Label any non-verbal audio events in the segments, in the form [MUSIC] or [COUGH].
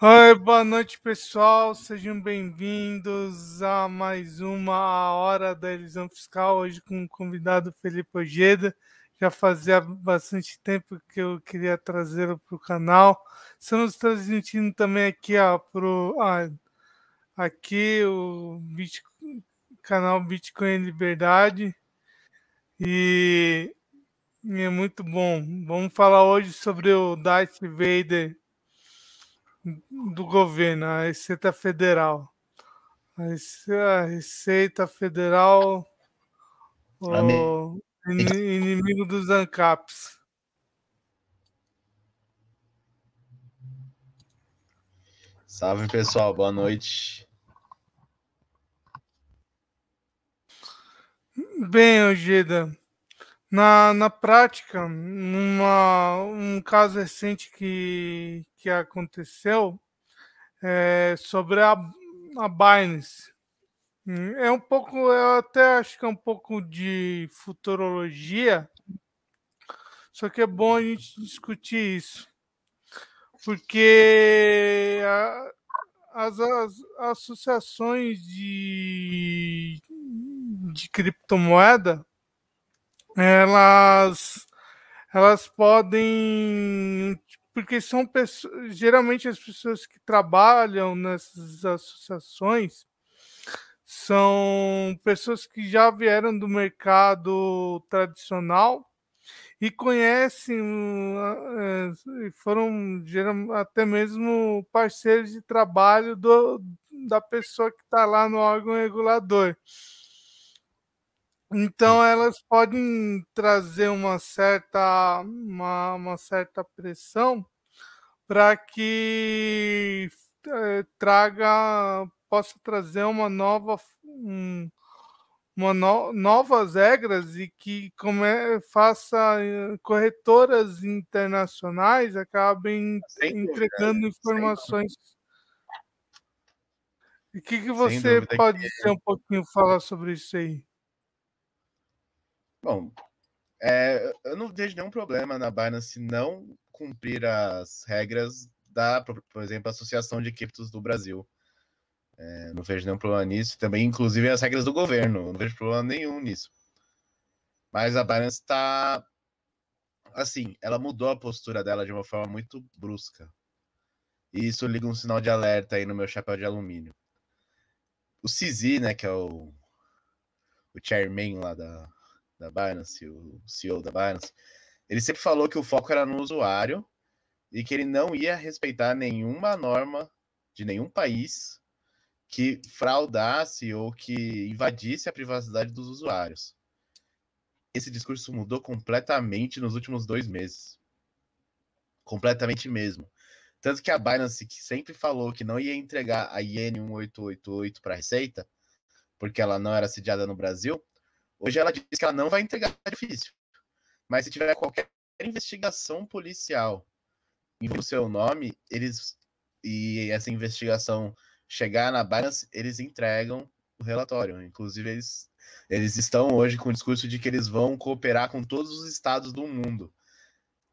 Oi, boa noite, pessoal. Sejam bem-vindos a mais uma Hora da Elisão Fiscal, hoje com o convidado Felipe Ojeda. Já fazia bastante tempo que eu queria trazê-lo para o canal. Estamos transmitindo também aqui ó, pro, ah, aqui o canal Bitcoin Liberdade. E, e é muito bom. Vamos falar hoje sobre o Darth Vader do governo, a Receita Federal. A Receita Federal, o inimigo dos ANCAPs. Salve pessoal, boa noite. Bem, Ojeda, na, na prática, numa, um caso recente que, que aconteceu é sobre a, a Binance. É um pouco, eu até acho que é um pouco de futurologia, só que é bom a gente discutir isso, porque a, as, as, associações de, de criptomoeda elas elas podem porque são pessoas, geralmente as pessoas que trabalham nessas associações são pessoas que já vieram do mercado tradicional e conhecem, eh, foram até mesmo parceiros de trabalho do, da pessoa que está lá no órgão regulador. Então elas podem trazer uma certa, uma, uma certa pressão para que eh, traga, possa trazer uma nova, um, uma no, novas regras e que como é, faça eh, corretoras internacionais acabem Sem entregando dúvida. informações. E o que, que você pode dizer um pouquinho falar sobre isso aí? Bom, é, eu não vejo nenhum problema na Binance não cumprir as regras da, por exemplo, Associação de Criptos do Brasil. É, não vejo nenhum problema nisso. Também, inclusive, as regras do governo. Não vejo problema nenhum nisso. Mas a Binance está. Assim, ela mudou a postura dela de uma forma muito brusca. E isso liga um sinal de alerta aí no meu chapéu de alumínio. O CZ, né, que é o, o chairman lá da, da Binance, o CEO da Binance, ele sempre falou que o foco era no usuário e que ele não ia respeitar nenhuma norma de nenhum país que fraudasse ou que invadisse a privacidade dos usuários. Esse discurso mudou completamente nos últimos dois meses. Completamente mesmo. Tanto que a Binance, que sempre falou que não ia entregar a IN 1888 para a Receita, porque ela não era sediada no Brasil, Hoje ela diz que ela não vai entregar difícil. Mas se tiver qualquer investigação policial em seu nome, eles e essa investigação chegar na Binance, eles entregam o relatório. Inclusive, eles, eles estão hoje com o discurso de que eles vão cooperar com todos os estados do mundo.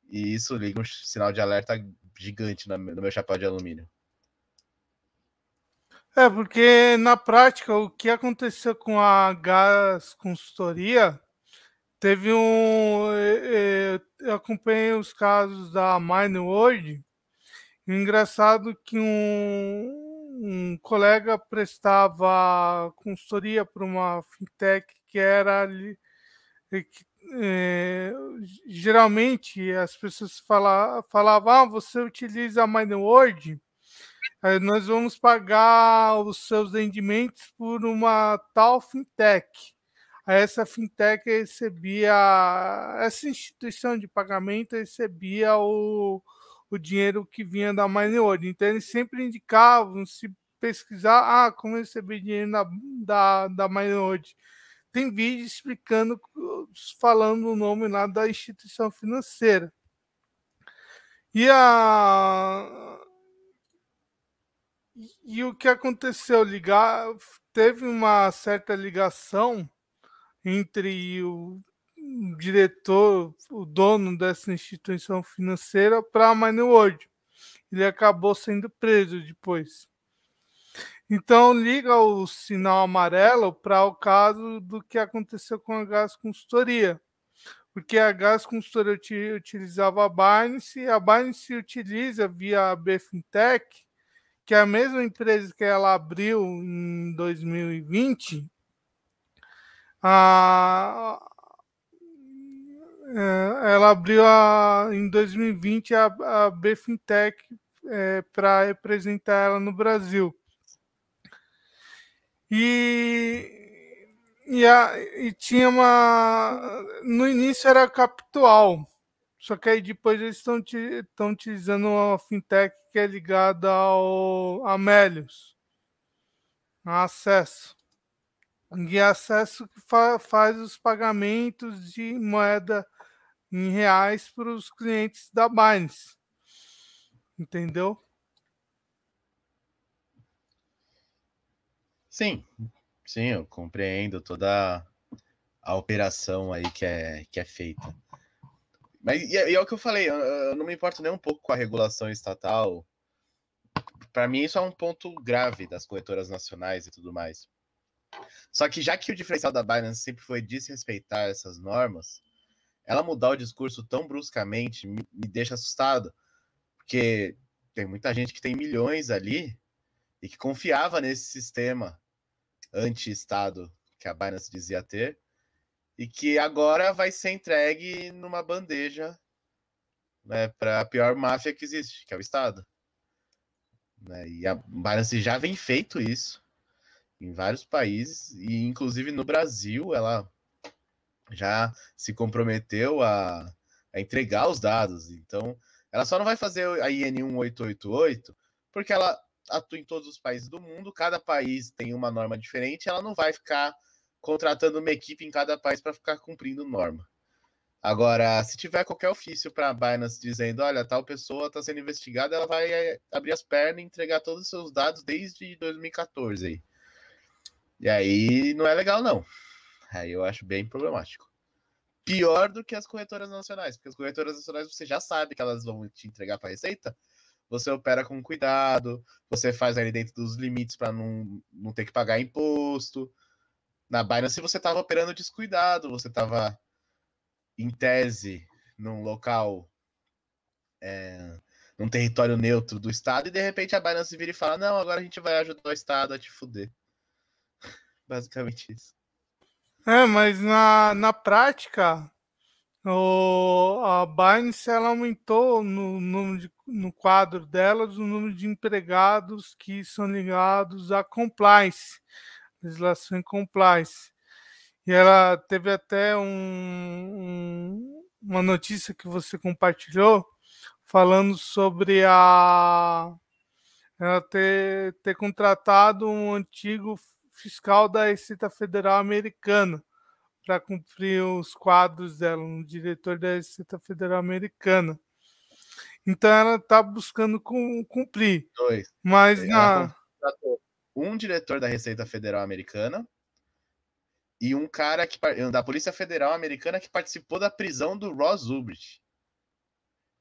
E isso liga um sinal de alerta gigante no meu chapéu de alumínio. É, porque na prática o que aconteceu com a Gas Consultoria teve um. Eu acompanhei os casos da Mine World. Engraçado que um, um colega prestava consultoria para uma fintech que era ali. Que, é, geralmente as pessoas falavam, falavam ah, você utiliza a MineWorld nós vamos pagar os seus rendimentos por uma tal fintech. Essa fintech recebia, essa instituição de pagamento recebia o, o dinheiro que vinha da MineWorld. Então, eles sempre indicavam, se pesquisar, ah, como receber dinheiro da, da, da. Tem vídeo explicando, falando o nome lá da instituição financeira. E a, e, o que aconteceu? Ligar, teve uma certa ligação entre o diretor, o dono dessa instituição financeira, para a MineWorld. ele acabou sendo preso depois. Então liga o sinal amarelo para o caso do que aconteceu com a Gás Consultoria. Porque a Gás Consultoria utilizava a Binance e a Binance utiliza via a Bfintech, que a mesma empresa que ela abriu em 2020, a, é, ela abriu a, em 2020 a, a é, para representar ela no Brasil. E, e, a, e tinha uma. No início era Capital, só que aí depois eles estão utilizando uma fintech que é ligada ao Amélios, acesso. E acesso que fa, faz os pagamentos de moeda em reais para os clientes da Binance. Entendeu? Sim, sim, eu compreendo toda a operação aí que é, que é feita. Mas e, é, e é o que eu falei, eu, eu, não me importo nem um pouco com a regulação estatal. Para mim, isso é um ponto grave das corretoras nacionais e tudo mais. Só que já que o diferencial da Binance sempre foi desrespeitar essas normas, ela mudar o discurso tão bruscamente me, me deixa assustado. Porque tem muita gente que tem milhões ali e que confiava nesse sistema anti-Estado que a Binance dizia ter, e que agora vai ser entregue numa bandeja né, para a pior máfia que existe, que é o Estado. Né? E a Binance já vem feito isso em vários países, e inclusive no Brasil ela já se comprometeu a, a entregar os dados. Então, ela só não vai fazer a IN 1888 porque ela atua em todos os países do mundo, cada país tem uma norma diferente, ela não vai ficar contratando uma equipe em cada país para ficar cumprindo norma. Agora, se tiver qualquer ofício para a Binance dizendo, olha, tal pessoa está sendo investigada, ela vai eh, abrir as pernas e entregar todos os seus dados desde 2014 aí. E aí não é legal, não. Aí eu acho bem problemático. Pior do que as corretoras nacionais, porque as corretoras nacionais você já sabe que elas vão te entregar para a Receita, você opera com cuidado, você faz ali dentro dos limites para não, não ter que pagar imposto. Na Binance você estava operando descuidado, você estava em tese num local, é, num território neutro do Estado, e de repente a Binance vira e fala: Não, agora a gente vai ajudar o Estado a te fuder. [LAUGHS] Basicamente isso. É, mas na, na prática, o, a Binance ela aumentou no, no, no quadro delas o número de empregados que são ligados a compliance, legislação em compliance. E ela teve até um, um, uma notícia que você compartilhou falando sobre a ela ter, ter contratado um antigo fiscal da Receita Federal Americana para cumprir os quadros dela, um diretor da Receita Federal Americana. Então ela está buscando cumprir. Dois. Mas na... um diretor da Receita Federal Americana e um cara que, da Polícia Federal Americana que participou da prisão do Ross Ulbricht.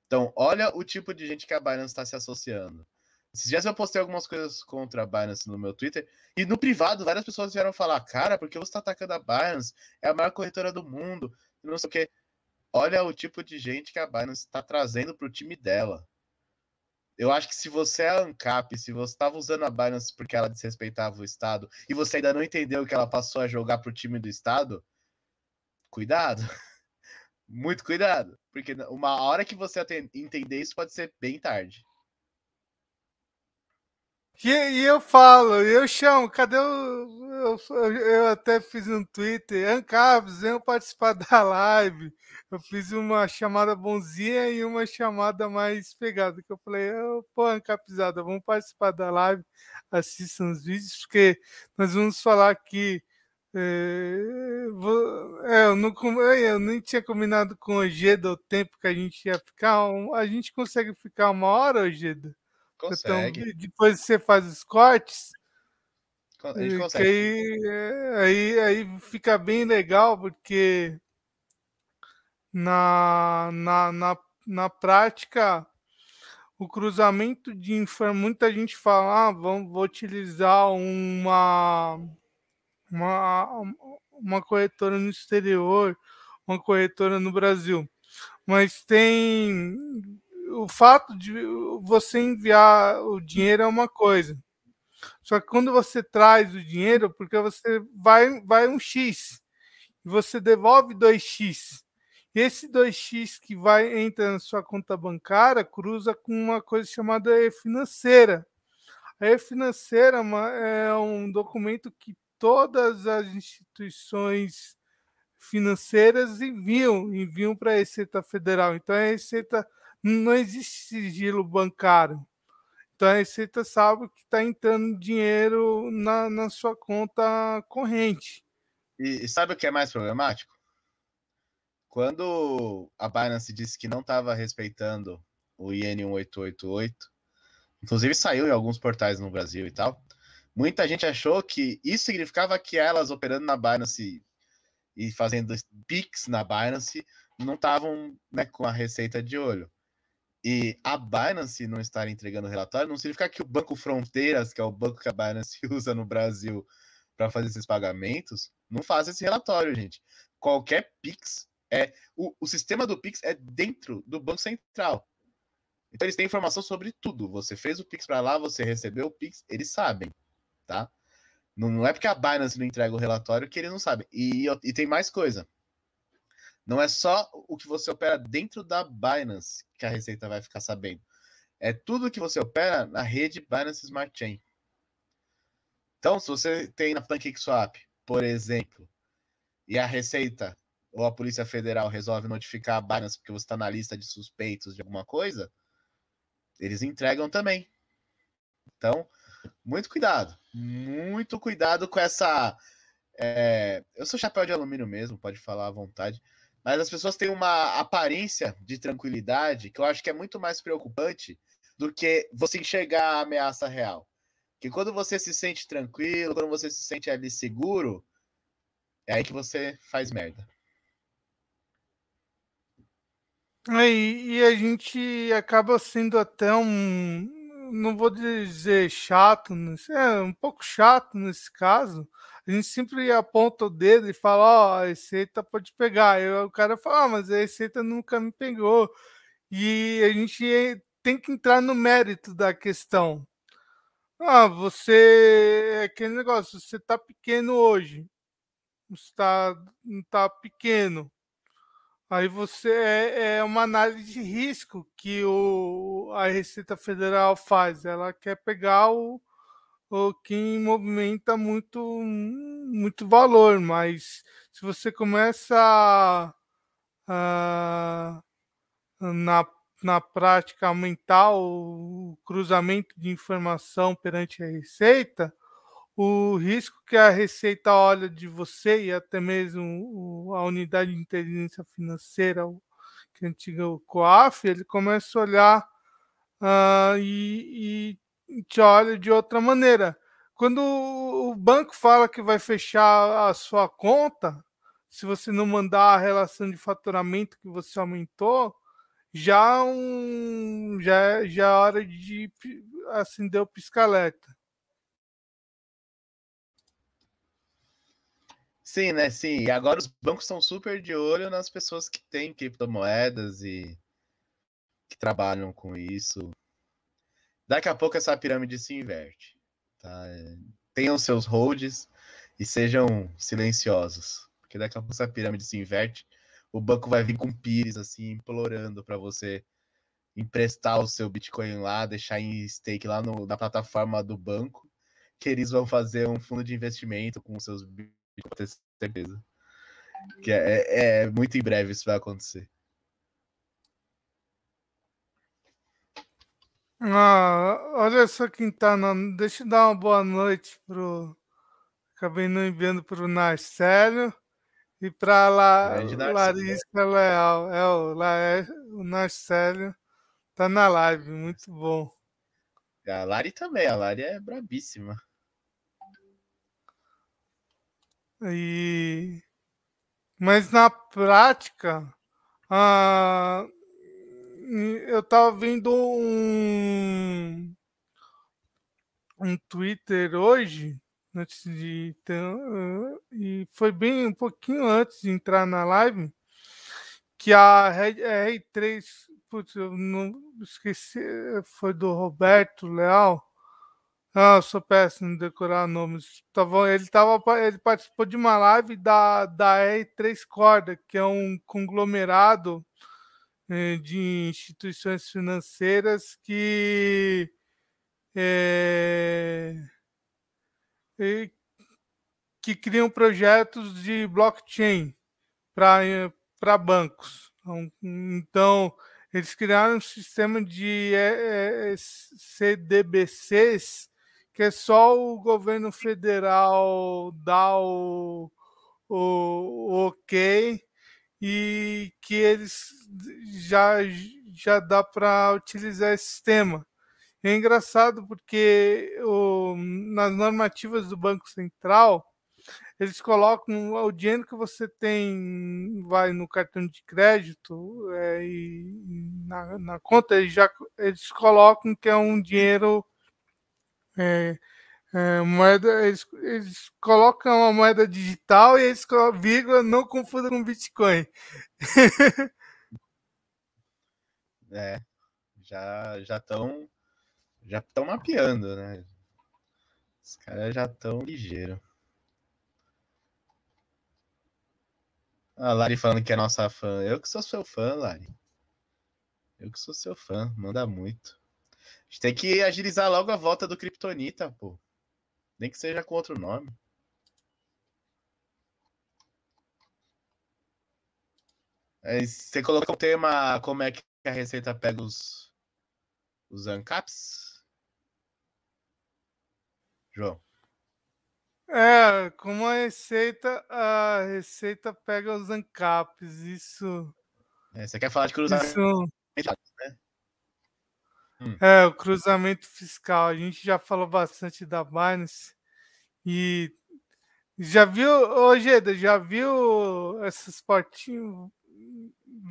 Então, olha o tipo de gente que a Binance está se associando. Esses dias eu postei algumas coisas contra a Binance no meu Twitter, e no privado várias pessoas vieram falar, cara, porque você está atacando a Binance? É a maior corretora do mundo, não sei o quê. Olha o tipo de gente que a Binance está trazendo para o time dela. Eu acho que se você é ANCAP, se você estava usando a Binance porque ela desrespeitava o Estado, e você ainda não entendeu que ela passou a jogar para o time do Estado, cuidado. [LAUGHS] Muito cuidado. Porque uma hora que você entender isso pode ser bem tarde. E, e, eu falo, eu chamo, cadê o. Eu, eu até fiz um Twitter, Ancabs, venham participar [LAUGHS] da live. Eu fiz uma chamada bonzinha e uma chamada mais pegada. Que eu falei, pô, Ancapizada, vamos participar da live, assistam os vídeos, porque nós vamos falar aqui. É, vou, é, eu, não, eu nem tinha combinado com o Ojeda o tempo que a gente ia ficar. A gente consegue ficar uma hora, Ojeda? Consegue. Então, depois você faz os cortes. A gente consegue. Aí, aí, aí fica bem legal, porque na, na, na, na prática o cruzamento de informações. Muita gente fala, ah, vamos, vou utilizar uma, uma, uma corretora no exterior, uma corretora no Brasil. Mas tem o fato de você enviar o dinheiro é uma coisa. Só que quando você traz o dinheiro, porque você vai, vai um X, e você devolve 2x. E esse 2x que vai entra na sua conta bancária cruza com uma coisa chamada e-financeira. A e-financeira é, é um documento que todas as instituições financeiras enviam, enviam para a Receita Federal. Então, a Receita não existe sigilo bancário. Então, a Receita sabe que está entrando dinheiro na, na sua conta corrente. E, e sabe o que é mais problemático? Quando a Binance disse que não estava respeitando o IN 1888, inclusive saiu em alguns portais no Brasil e tal, muita gente achou que isso significava que elas operando na Binance e fazendo PIX na Binance não estavam né, com a receita de olho. E a Binance não estar entregando relatório não significa que o Banco Fronteiras, que é o banco que a Binance [LAUGHS] usa no Brasil para fazer esses pagamentos, não faz esse relatório, gente. Qualquer Pix é. O, o sistema do Pix é dentro do Banco Central. Então eles têm informação sobre tudo. Você fez o Pix para lá, você recebeu o Pix, eles sabem, tá? Não, não é porque a Binance não entrega o relatório que eles não sabem. E, e tem mais coisa. Não é só o que você opera dentro da Binance que a Receita vai ficar sabendo. É tudo que você opera na rede Binance Smart Chain. Então, se você tem na PancakeSwap, por exemplo, e a Receita ou a Polícia Federal resolve notificar a Binance porque você está na lista de suspeitos de alguma coisa, eles entregam também. Então, muito cuidado. Muito cuidado com essa. É... Eu sou chapéu de alumínio mesmo, pode falar à vontade. Mas as pessoas têm uma aparência de tranquilidade que eu acho que é muito mais preocupante do que você enxergar a ameaça real que quando você se sente tranquilo, quando você se sente ali seguro, é aí que você faz merda. É, e a gente acaba sendo até um, não vou dizer chato, é um pouco chato nesse caso. A gente sempre aponta o dedo e fala, ó, oh, a receita pode pegar. Aí o cara fala, ah, mas a receita nunca me pegou. E a gente tem que entrar no mérito da questão. Ah, você. Aquele negócio, você tá pequeno hoje. Você tá, não tá pequeno. Aí você é, é uma análise de risco que o, a Receita Federal faz. Ela quer pegar o, o quem movimenta muito, muito valor, mas se você começa na na prática aumentar o cruzamento de informação perante a Receita, o risco que a Receita olha de você e até mesmo a unidade de inteligência financeira, que é antiga COAF, ele começa a olhar uh, e, e te olha de outra maneira. Quando o banco fala que vai fechar a sua conta, se você não mandar a relação de faturamento que você aumentou, já um já já é hora de acender o pisca-alerta. Sim, né? Sim. E agora os bancos estão super de olho nas pessoas que têm criptomoedas e que trabalham com isso. Daqui a pouco essa pirâmide se inverte. Tá? Tenham seus holds e sejam silenciosos. Porque daqui a pouco essa pirâmide se inverte o banco vai vir com pires assim, implorando para você emprestar o seu Bitcoin lá, deixar em stake lá no, na plataforma do banco, que eles vão fazer um fundo de investimento com seus Bitcoin, certeza. Que é, é, é muito em breve isso vai acontecer. Ah, olha só quem tá. Na... Deixa eu dar uma boa noite pro. Acabei não enviando pro Narcélio. E para lá, Larissa Leal, é o, lá é, o Narcélio tá na live, muito bom. A Lari também, a Lari é brabíssima. E... Mas na prática, ah, eu tava vendo um, um Twitter hoje, antes de e foi bem um pouquinho antes de entrar na live, que a R3, putz, eu não esqueci, foi do Roberto Leal. Ah, eu sou péssimo em decorar nomes. Tava, ele, tava, ele participou de uma live da, da R3 Corda, que é um conglomerado de instituições financeiras que é, que criam projetos de blockchain para bancos. Então, então, eles criaram um sistema de CDBCs que é só o governo federal dar o, o, o ok e que eles já, já dá para utilizar esse sistema. É engraçado porque o, nas normativas do Banco Central, eles colocam o dinheiro que você tem, vai no cartão de crédito é, e na, na, conta, eles, já, eles colocam que é um dinheiro. É, é, moeda, eles, eles, colocam uma moeda digital e eles colocam vírgula, não confunda com Bitcoin. [LAUGHS] é, já já estão já estão mapeando, né? Os caras já estão ligeiro. A Lari falando que é nossa fã. Eu que sou seu fã, Lari. Eu que sou seu fã. Manda muito. A gente tem que agilizar logo a volta do Kryptonita, pô. Nem que seja com outro nome. É, você colocou o tema como é que a Receita pega os, os ANCAPs? João? É, como a receita, a receita pega os ANCAPs, isso. É, você quer falar de cruzamento? Isso... Né? Hum. É, o cruzamento fiscal. A gente já falou bastante da Binance e já viu, ô Geda, já viu essas portinhas?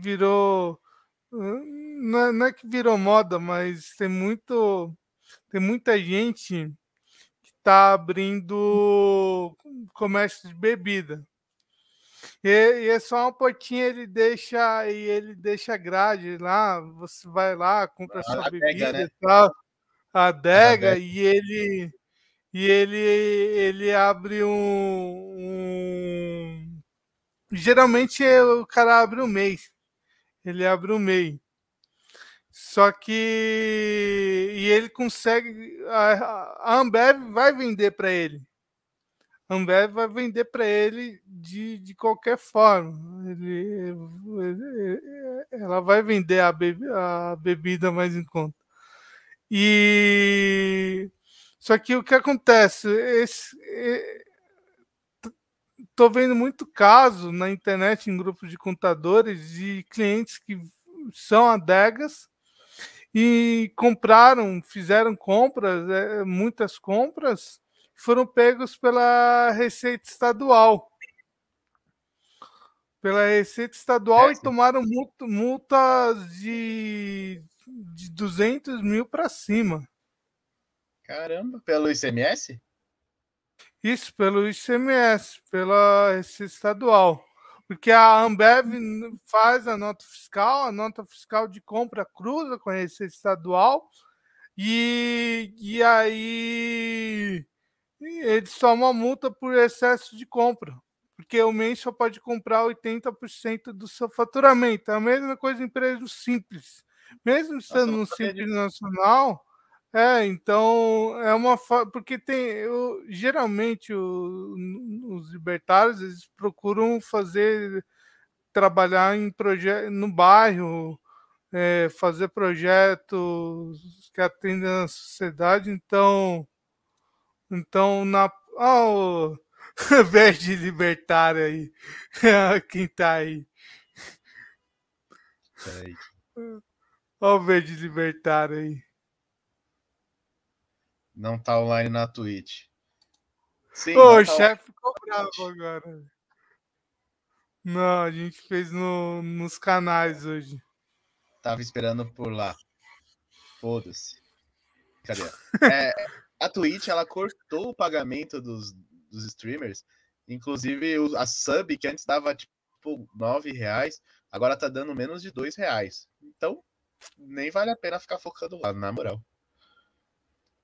Virou. Não é, não é que virou moda, mas tem muito. Tem muita gente está abrindo comércio de bebida. E, e, é só uma portinha, ele deixa e ele deixa grade lá, você vai lá, compra a sua bebida adega, né? e tal, a adega, e ele e ele ele abre um, um, geralmente o cara abre um mês. Ele abre um mês. Só que. E ele consegue. A, Ambev vai vender para ele. Ambev vai vender para ele de, de qualquer forma. Ele, ele, ela vai vender a, bebi, a bebida mais em conta. E. Só que o que acontece? Esse, Estou vendo muito caso na internet, em grupos de contadores, de clientes que são adegas e compraram, fizeram compras, é, muitas compras, foram pegos pela Receita Estadual. Pela Receita Estadual é, e tomaram multas de, de 200 mil para cima. Caramba, pelo ICMS? Isso, pelo ICMS, pela Receita Estadual porque a Ambev faz a nota fiscal, a nota fiscal de compra cruza com a Receita Estadual, e, e aí eles tomam a multa por excesso de compra, porque o mês só pode comprar 80% do seu faturamento. É a mesma coisa em empresa simples. Mesmo estando no Simples Nacional, é, então é uma porque tem eu, geralmente o, os libertários eles procuram fazer trabalhar em projeto no bairro, é, fazer projetos que atendem a sociedade, então então na ah, o [LAUGHS] verde libertário aí, [LAUGHS] quem tá aí? Olha o verde libertário aí não tá online na Twitch. Sim, Ô, o tá chefe ficou bravo agora. Não, a gente fez no, nos canais hoje. tava esperando por lá. Foda-se. Cadê? [LAUGHS] É, a Twitch, ela cortou o dos, dos streamers. Inclusive, a sub, que antes dava tipo 9 reais, agora tá dando menos de 2 reais. Então, nem vale a pena ficar focando lá, na moral.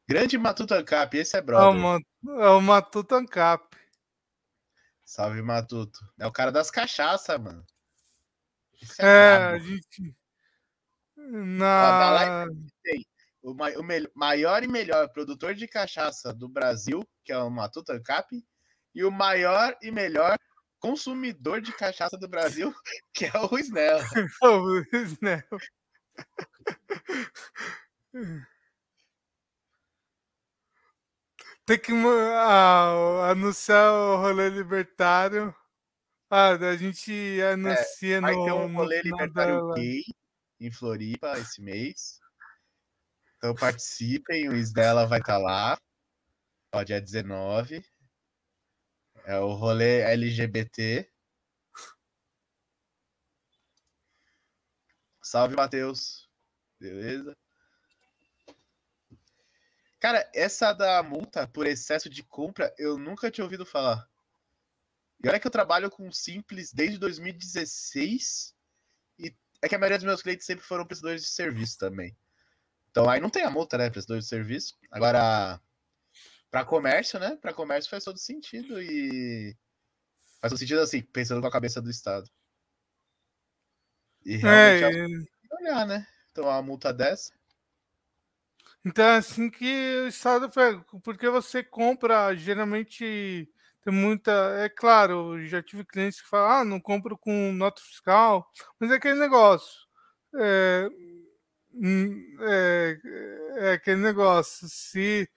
Grande Matuto Ancap, esse é brother. É o Matuto Ancap. Salve, Matuto. É o cara das cachaças, mano. é, é a gente. Na... o, o maior e melhor produtor de cachaça do Brasil, que é o Matuto Ancap, e o maior e melhor consumidor de cachaça do Brasil, [LAUGHS] que é o Snell. [LAUGHS] o Snell. Tem que ah, anunciar o rolê libertário. Ah, a gente anuncia é, vai no. Vai ter um rolê libertário gay em Floripa esse mês. Então participem, o Isdela vai estar tá lá. Ó, dia 19. É o rolê LGBT. Salve, Matheus. Beleza? Cara, essa da multa por excesso de compra, eu nunca tinha ouvido falar. E olha que eu trabalho com Simples desde 2016. E é que a maioria dos meus clientes sempre foram prestadores de serviço também. Então aí não tem a multa, né? Prestador de serviço. Agora, para comércio, né? Para comércio faz todo sentido e faz todo sentido assim, pensando com a cabeça do Estado. E realmente é, é... olhar, né? Então uma multa dessa. Então é assim que o Estado pega, porque você compra, geralmente tem muita. É claro, já tive clientes que falam, ah, não compro com nota fiscal, mas é aquele negócio. É, é, é aquele negócio. Se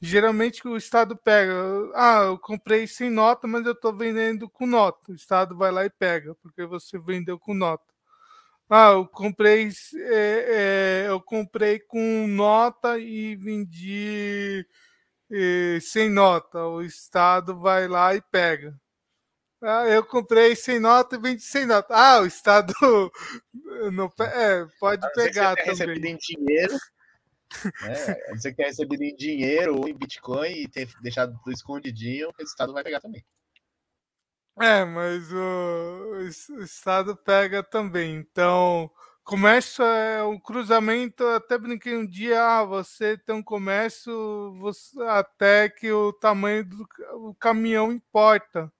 geralmente o Estado pega, ah, eu comprei sem nota, mas eu estou vendendo com nota. O Estado vai lá e pega, porque você vendeu com nota. Ah, eu comprei, é, é, eu comprei com nota e vendi é, sem nota. O Estado vai lá e pega. Ah, eu comprei sem nota e vendi sem nota. Ah, o Estado [LAUGHS] não, é, pode pegar você também. Recebido em dinheiro, né? [LAUGHS] Você quer receber em dinheiro ou em Bitcoin e ter deixado escondidinho, o Estado vai pegar também. É, mas o, o Estado pega também. Então, comércio é um cruzamento. Até brinquei um dia, ah, você tem um comércio você, até que o tamanho do o caminhão importa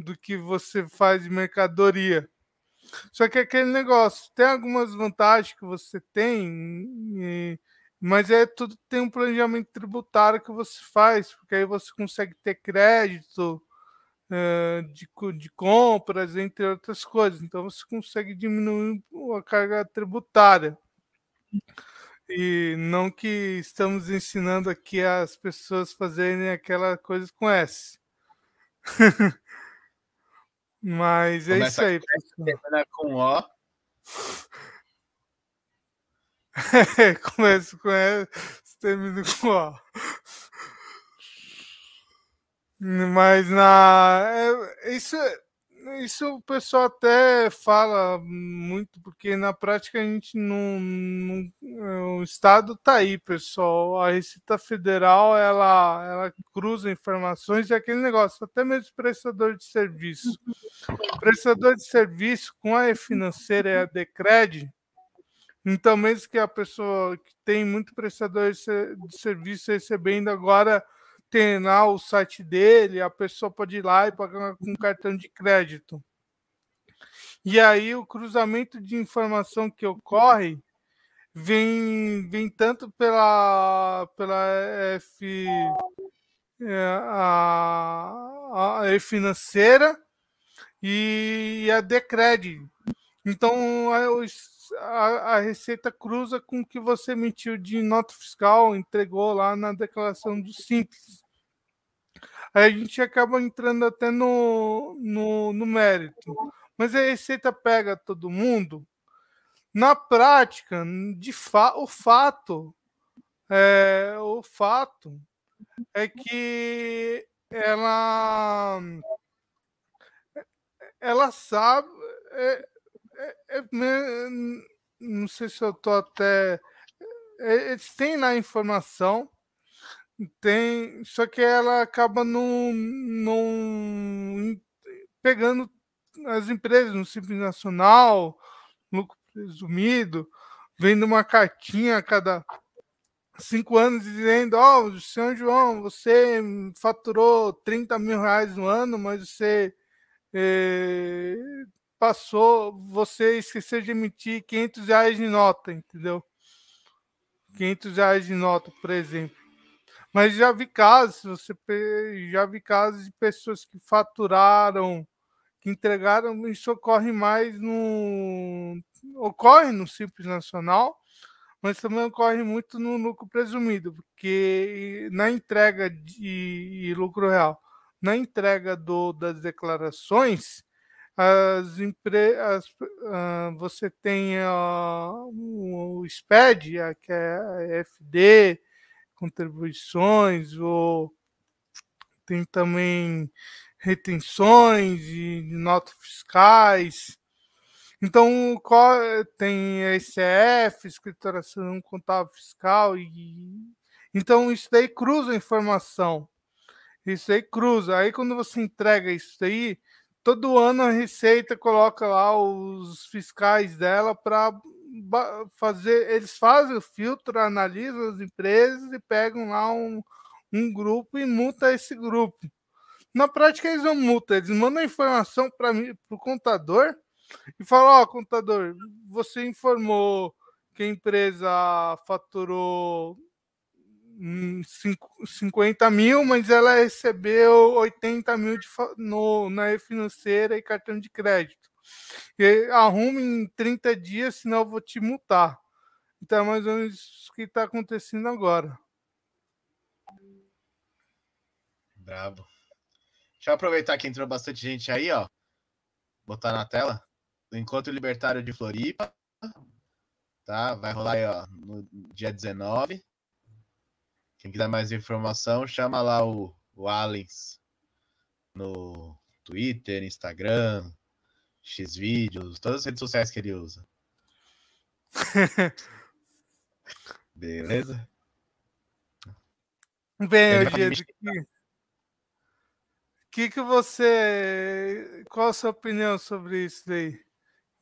do que você faz de mercadoria. Só que aquele negócio tem algumas vantagens que você tem, e, mas é tudo tem um planejamento tributário que você faz, porque aí você consegue ter crédito de, de compras, entre outras coisas. Então você consegue diminuir a carga tributária. E não que estamos ensinando aqui as pessoas fazerem aquela coisa com S. [LAUGHS] Mas é Começa isso aí, pessoal. Com O. [LAUGHS] Começa com S, termina com O. Mas na é, isso isso o pessoal até fala muito porque na prática a gente não, não o estado tá aí, pessoal. A Receita Federal ela ela cruza informações e aquele negócio, até mesmo prestador de serviço. prestador de serviço com a financeira e a Decred, então mesmo que a pessoa que tem muito prestador de serviço recebendo agora tem lá o site dele, a pessoa pode ir lá e pagar com cartão de crédito. E aí o cruzamento de informação que ocorre vem, vem tanto pela, pela F, é, a, a financeira e a Decred. Então a, a, a, Receita cruza com o que você emitiu de nota fiscal, entregou lá na declaração do Simples. Aí a gente acaba entrando até no, no, no mérito. Mas a Receita pega todo mundo. Na prática, de fa o fato é, o fato é que ela ela sabe é, é, é, não sei se eu tô até. É, eles têm na informação, tem, só que ela acaba não, não pegando as empresas no Simples Nacional, lucro presumido, vendo uma cartinha a cada cinco anos dizendo: Ó, oh, senhor João, você faturou 30 mil reais no ano, mas você eh, passou, você esqueceu de emitir 500 reais de nota, entendeu? 500 reais de nota, por exemplo. Mas já vi casos, você já vi casos de pessoas que faturaram, que entregaram, isso ocorre mais no ocorre no Simples Nacional, mas também ocorre muito no lucro presumido, porque na entrega de lucro real, na entrega do, das declarações, as uh, você tem uh, o SPED, que é FD, contribuições, ou tem também retenções de notas fiscais. Então, tem ECF, escrituração contábil fiscal, e então isso daí cruza a informação. Isso aí cruza. Aí quando você entrega isso aí, todo ano a Receita coloca lá os fiscais dela para fazer, eles fazem o filtro, analisam as empresas e pegam lá um, um grupo e multa esse grupo. Na prática, eles não multam, eles mandam a informação para o contador e falam: Ó, oh, contador, você informou que a empresa faturou 50 mil, mas ela recebeu 80 mil de, no, na financeira e cartão de crédito. E arrume em 30 dias, senão eu vou te multar. Então é mais ou menos isso que está acontecendo agora. Bravo. Deixa eu aproveitar que entrou bastante gente aí, ó. Botar na tela. Do Encontro Libertário de Floripa. Tá? Vai rolar aí, ó, no dia 19. Quem quiser mais informação, chama lá o, o Alens no Twitter, Instagram, Xvideos, todas as redes sociais que ele usa. [LAUGHS] Beleza? Bem, Eugênio, que, que que você. Qual a sua opinião sobre isso daí?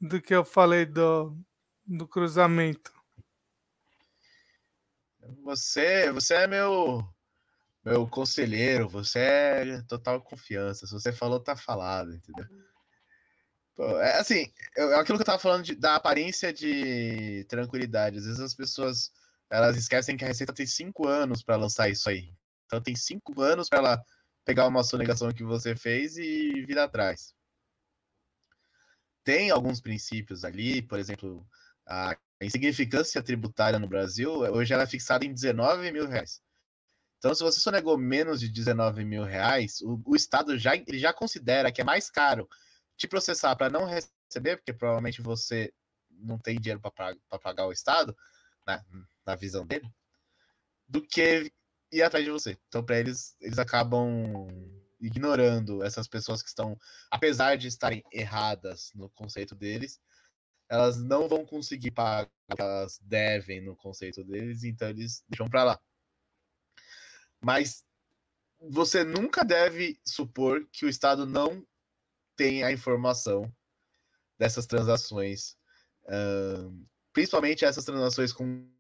Do que eu falei do, do cruzamento? Você, você é meu meu conselheiro, você é total confiança. Se você falou, tá falado, entendeu? É assim, é aquilo que eu tava falando de, da aparência de tranquilidade. Às vezes as pessoas elas esquecem que a Receita tem cinco anos para lançar isso aí. Então tem cinco anos para ela pegar uma sonegação que você fez e vir atrás. Tem alguns princípios ali, por exemplo, a insignificância tributária no Brasil, hoje ela é fixada em 19 mil reais. Então, se você sonegou menos de 19 mil reais, o, o Estado já, ele já considera que é mais caro te processar para não receber, porque provavelmente você não tem dinheiro para pagar o Estado, na, na visão dele, do que ir atrás de você. Então, para eles, eles acabam ignorando essas pessoas que estão, apesar de estarem erradas no conceito deles, elas não vão conseguir pagar o que elas devem no conceito deles, então eles deixam para lá. Mas você nunca deve supor que o Estado não tem a informação dessas transações, principalmente essas transações com,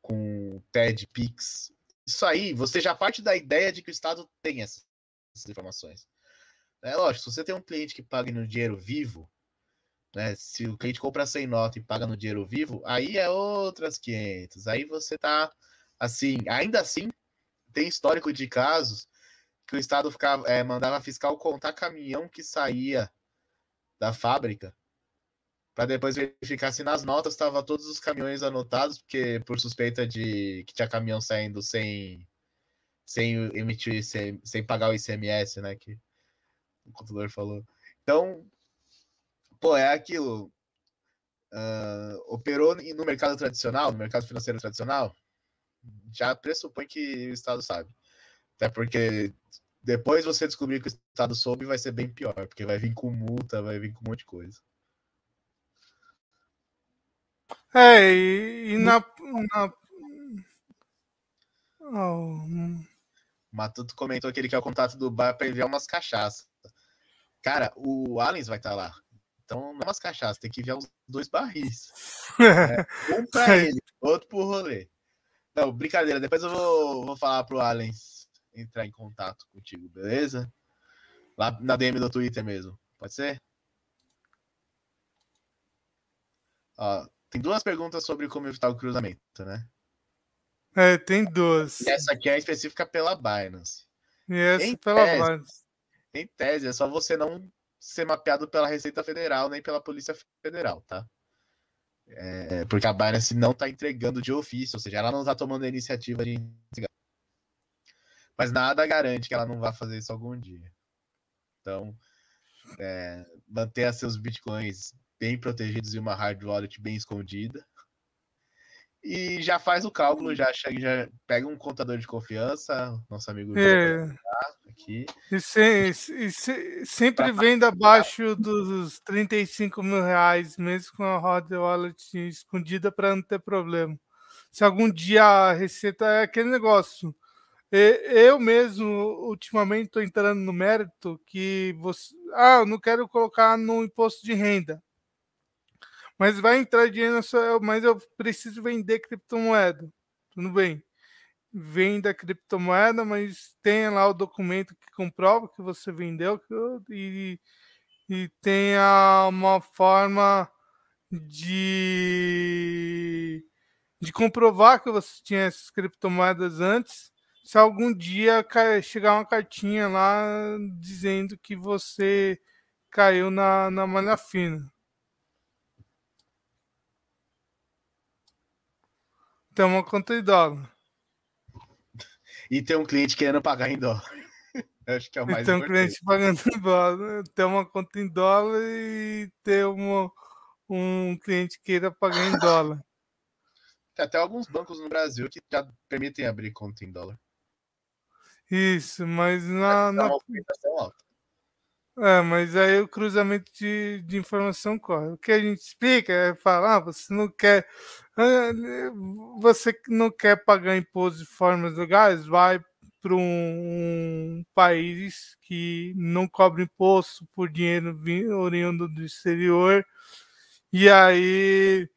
com TED, PIX. Isso aí, você já parte da ideia de que o Estado tem essas, essas informações. É lógico, se você tem um cliente que paga no dinheiro vivo, né, se o cliente compra sem nota e paga no dinheiro vivo, aí é outras 500. Aí você tá assim, ainda assim, tem histórico de casos que o Estado ficava, é, mandava fiscal contar caminhão que saía da fábrica para depois verificar se nas notas estavam todos os caminhões anotados, porque por suspeita de que tinha caminhão saindo sem sem emitir sem, sem pagar o ICMS, né, que o contador falou. Então, pô, é aquilo. Uh, operou no mercado tradicional, no mercado financeiro tradicional, já pressupõe que o Estado sabe. Até porque depois você descobrir que o Estado soube, vai ser bem pior, porque vai vir com multa, vai vir com um monte de coisa. É, e, e na. na... Oh. Matuto comentou que ele quer o contato do bar para enviar umas cachaças. Cara, o Allens vai estar tá lá. Então, não é umas cachaças, tem que enviar uns dois barris. né? [LAUGHS] Um para ele, outro pro rolê. Não, brincadeira. Depois eu vou, vou falar pro Allens entrar em contato contigo, beleza? Lá na DM do Twitter mesmo. Pode ser? Ó, tem duas perguntas sobre como evitar o cruzamento, né? É, tem duas. E essa aqui é específica pela Binance. E essa em pela tese, Binance. Em tese, é só você não ser mapeado pela Receita Federal nem pela Polícia Federal, tá? É, porque a Binance não está entregando de ofício, ou seja, ela não está tomando a iniciativa de entregar. Mas nada garante que ela não vá fazer isso algum dia. Então, é, mantenha seus bitcoins bem protegidos em uma hard wallet bem escondida. E já faz o cálculo, já chega, já pega um contador de confiança, nosso amigo é. Aqui. E, se, e se, sempre vendo abaixo dos 35 mil reais, mesmo com a hard wallet escondida para não ter problema. Se algum dia a receita é aquele negócio eu mesmo, ultimamente, estou entrando no mérito que você. Ah, eu não quero colocar no imposto de renda. Mas vai entrar dinheiro, mas eu preciso vender criptomoeda. Tudo bem. Venda criptomoeda, mas tenha lá o documento que comprova que você vendeu e, e tenha uma forma de, de comprovar que você tinha essas criptomoedas antes se algum dia chegar uma cartinha lá dizendo que você caiu na, na malha fina. Tem uma conta em dólar. E tem um cliente querendo pagar em dólar. [LAUGHS] acho que é o mais Tem um cliente pagando em dólar. Tem uma conta em dólar e ter uma, um cliente queira pagar em dólar. Tem até alguns bancos no Brasil que já permitem abrir conta em dólar. Isso, mas na. na... É, mas aí o cruzamento de, de informação corre. O que a gente explica é falar, ah, você não quer. Ah, você não quer pagar imposto de formas legais, vai para um, um, país que não cobra imposto por dinheiro oriundo do exterior, e aí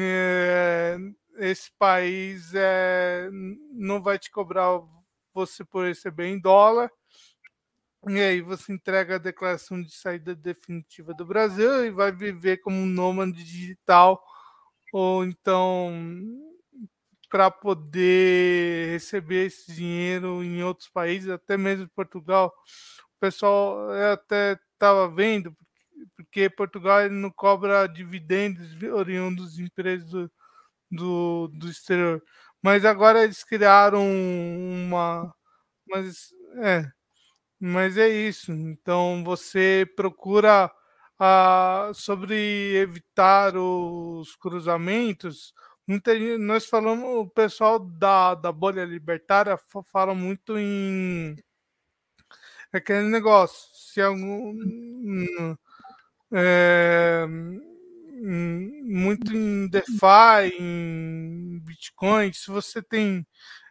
é, esse país é, não vai te cobrar você por receber em dólar. E aí você entrega a declaração de saída definitiva do Brasil e vai viver como um nômade digital ou então para poder receber esse dinheiro em outros países, até mesmo Portugal. O pessoal até estava vendo, porque Portugal não cobra dividendos oriundos de empresas do, do, do exterior. Mas agora eles criaram uma. Mas é, mas é isso. Então você procura ah, sobre evitar os cruzamentos. Muita, nós falamos, o pessoal da, da bolha libertária fala muito em aquele negócio. Se algum. É, muito em DeFi, em Bitcoin, se você tem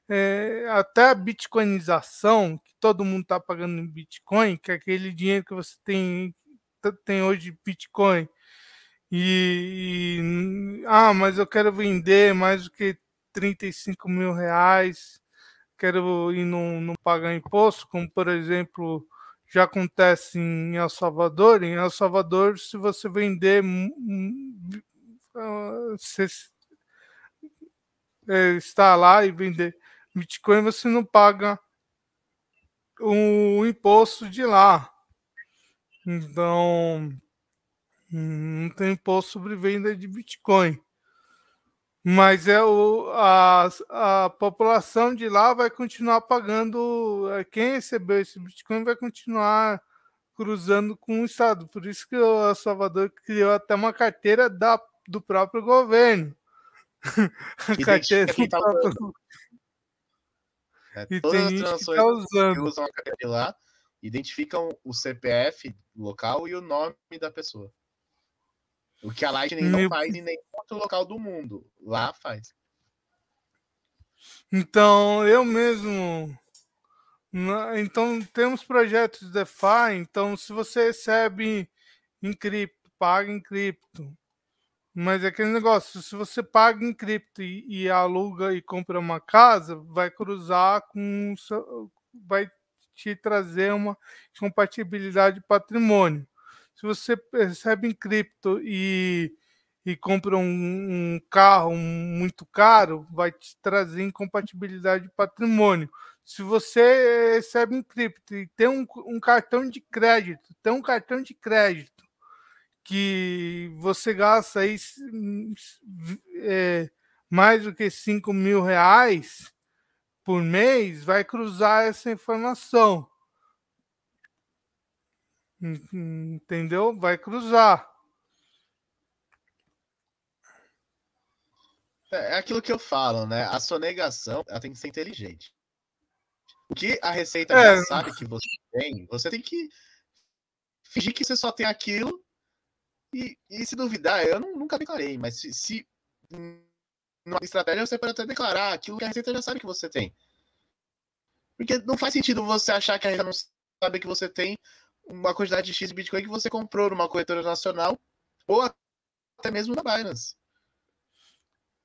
é, até a bitcoinização, que todo mundo está pagando em Bitcoin, que é aquele dinheiro que você tem, tem hoje Bitcoin, e, e ah, mas eu quero vender mais do que 35 mil reais, quero ir não, não pagar imposto, como por exemplo já acontece em El Salvador. Em El Salvador, se você vender, você é, está lá e vender Bitcoin, você não paga o imposto de lá. Então, não tem imposto sobre venda de Bitcoin mas é o, a, a população de lá vai continuar pagando. É, quem recebeu esse Bitcoin vai continuar cruzando com o Estado. Por isso que o Salvador criou até uma carteira da, do próprio governo. [LAUGHS] a carteira do tá próprio... É, e todas as transações que, tá usando. que usam a carteira lá identificam o CPF local e o nome da pessoa. O que a Lightning não faz em nenhum outro local do mundo. Lá faz. Então, eu mesmo. Então, temos projetos de DeFi. Então, se você recebe em cripto, paga em cripto. Mas é aquele negócio, se você paga em cripto e, e aluga e compra uma casa, vai cruzar com. Vai te trazer uma compatibilidade de patrimônio. Se você recebe em cripto e, e compra um, um carro muito caro, vai te trazer incompatibilidade de patrimônio. Se você recebe em cripto e tem um, um cartão de crédito, tem um cartão de crédito que você gasta aí é, mais do que 5 mil reais por mês, vai cruzar essa informação. Entendeu? Vai cruzar. É, é aquilo que eu falo, né? A sonegação ela tem que ser inteligente. O que a Receita é. já sabe que você tem, você tem que fingir que você só tem aquilo e, e se duvidar, eu não, nunca declarei, mas se, se numa estratégia você pode até declarar aquilo que a Receita já sabe que você tem. Porque não faz sentido você achar que a Receita não sabe que você tem uma quantidade de X de Bitcoin que você comprou numa corretora nacional ou até mesmo na Binance.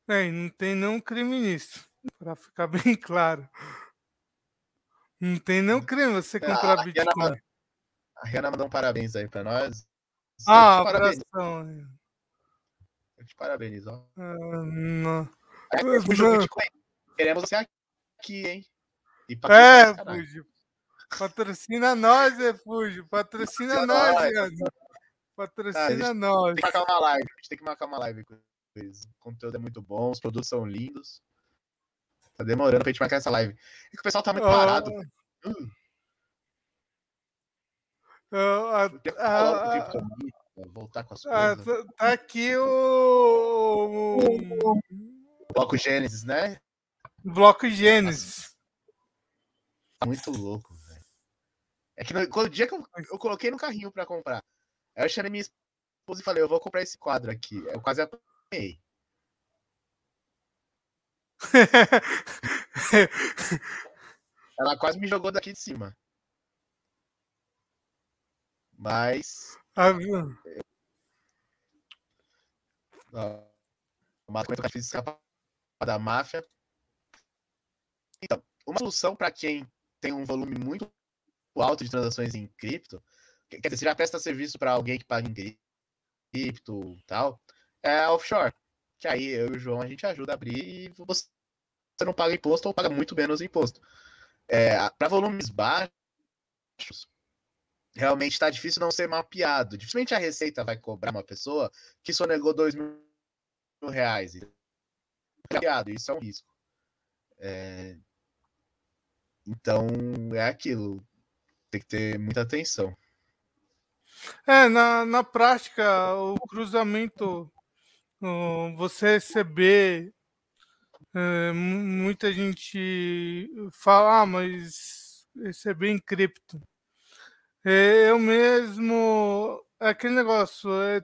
É, não tem nenhum crime nisso, para ficar [LAUGHS] bem claro. Não tem nenhum crime você é, comprar a Bitcoin. Rihanna, a Rihanna mandou um parabéns aí para nós. Ah, abração. Parabenizo, ó. Uh, não. É, Bitcoin. Queremos você aqui, hein? é, Fuji. Patrocina nós, Refúgio. Patrocina nós, Leandro. Patrocina ah, nós. Tem que marcar uma live. A gente tem que marcar uma live com eles. O conteúdo é muito bom, os produtos são lindos. Tá demorando pra gente marcar essa live. É que o pessoal tá muito oh. parado. Hum. Voltar com as coisas. Tá, tá aqui o. Bloco Gênesis, né? Bloco Gênesis. Muito louco. É que no, o dia que eu, eu coloquei no carrinho para comprar, aí eu chamei minha esposa e falei, eu vou comprar esse quadro aqui. Eu quase apanhei. [LAUGHS] Ela quase me jogou daqui de cima. Mas. Ah, viu? O Mato é da máfia. Então, uma solução para quem tem um volume muito alto de transações em cripto, quer dizer, você já presta serviço para alguém que paga em cripto tal, é offshore. Que aí eu e o João a gente ajuda a abrir e você não paga imposto ou paga muito menos imposto. É, para volumes baixos, realmente está difícil não ser mapeado. Dificilmente a Receita vai cobrar uma pessoa que sonegou dois mil reais. Mapeado, isso é um risco. É... Então, é aquilo tem que ter muita atenção. É, na, na prática, o cruzamento, você receber, é, muita gente fala, ah, mas receber em cripto. Eu mesmo, é aquele negócio, é,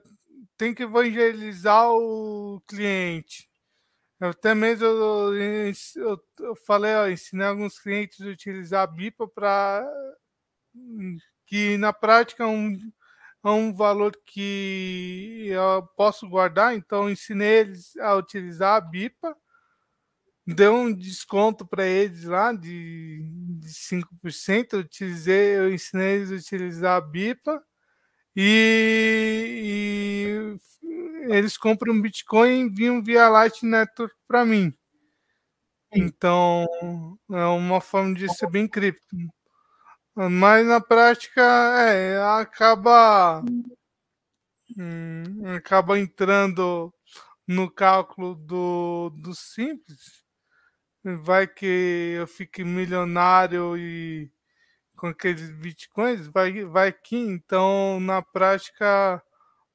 tem que evangelizar o cliente. Eu até mesmo eu, eu, eu falei, ó, ensinei alguns clientes a utilizar a BIPA para que na prática é um, é um valor que eu posso guardar, então ensinei eles a utilizar a BIPA, deu um desconto para eles lá de, de 5%, eu, utilizei, eu ensinei eles a utilizar a BIPA e, e eles compram um Bitcoin e enviam via Light Network para mim. Então, é uma forma de ser bem cripto. Mas na prática, é, acaba hum, acaba entrando no cálculo do, do simples. Vai que eu fique milionário e com aqueles bitcoins, vai, vai que então na prática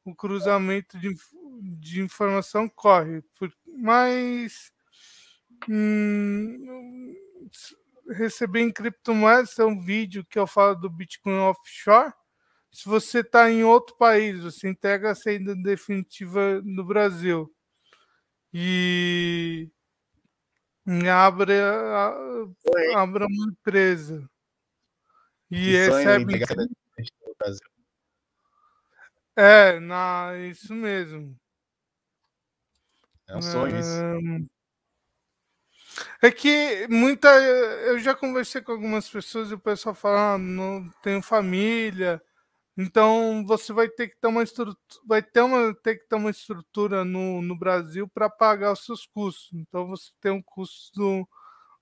o cruzamento de, de informação corre. Mas hum, receber em criptomoedas é um vídeo que eu falo do Bitcoin offshore. Se você está em outro país, você entrega a saída definitiva no Brasil e abre, abre uma empresa e recebe. É, na, isso mesmo. É um sonho isso. É que muita. Eu já conversei com algumas pessoas e o pessoal fala: ah, não tenho família. Então você vai ter que ter uma estrutura, vai ter, uma, ter que ter uma estrutura no, no Brasil para pagar os seus custos. Então você tem um custo,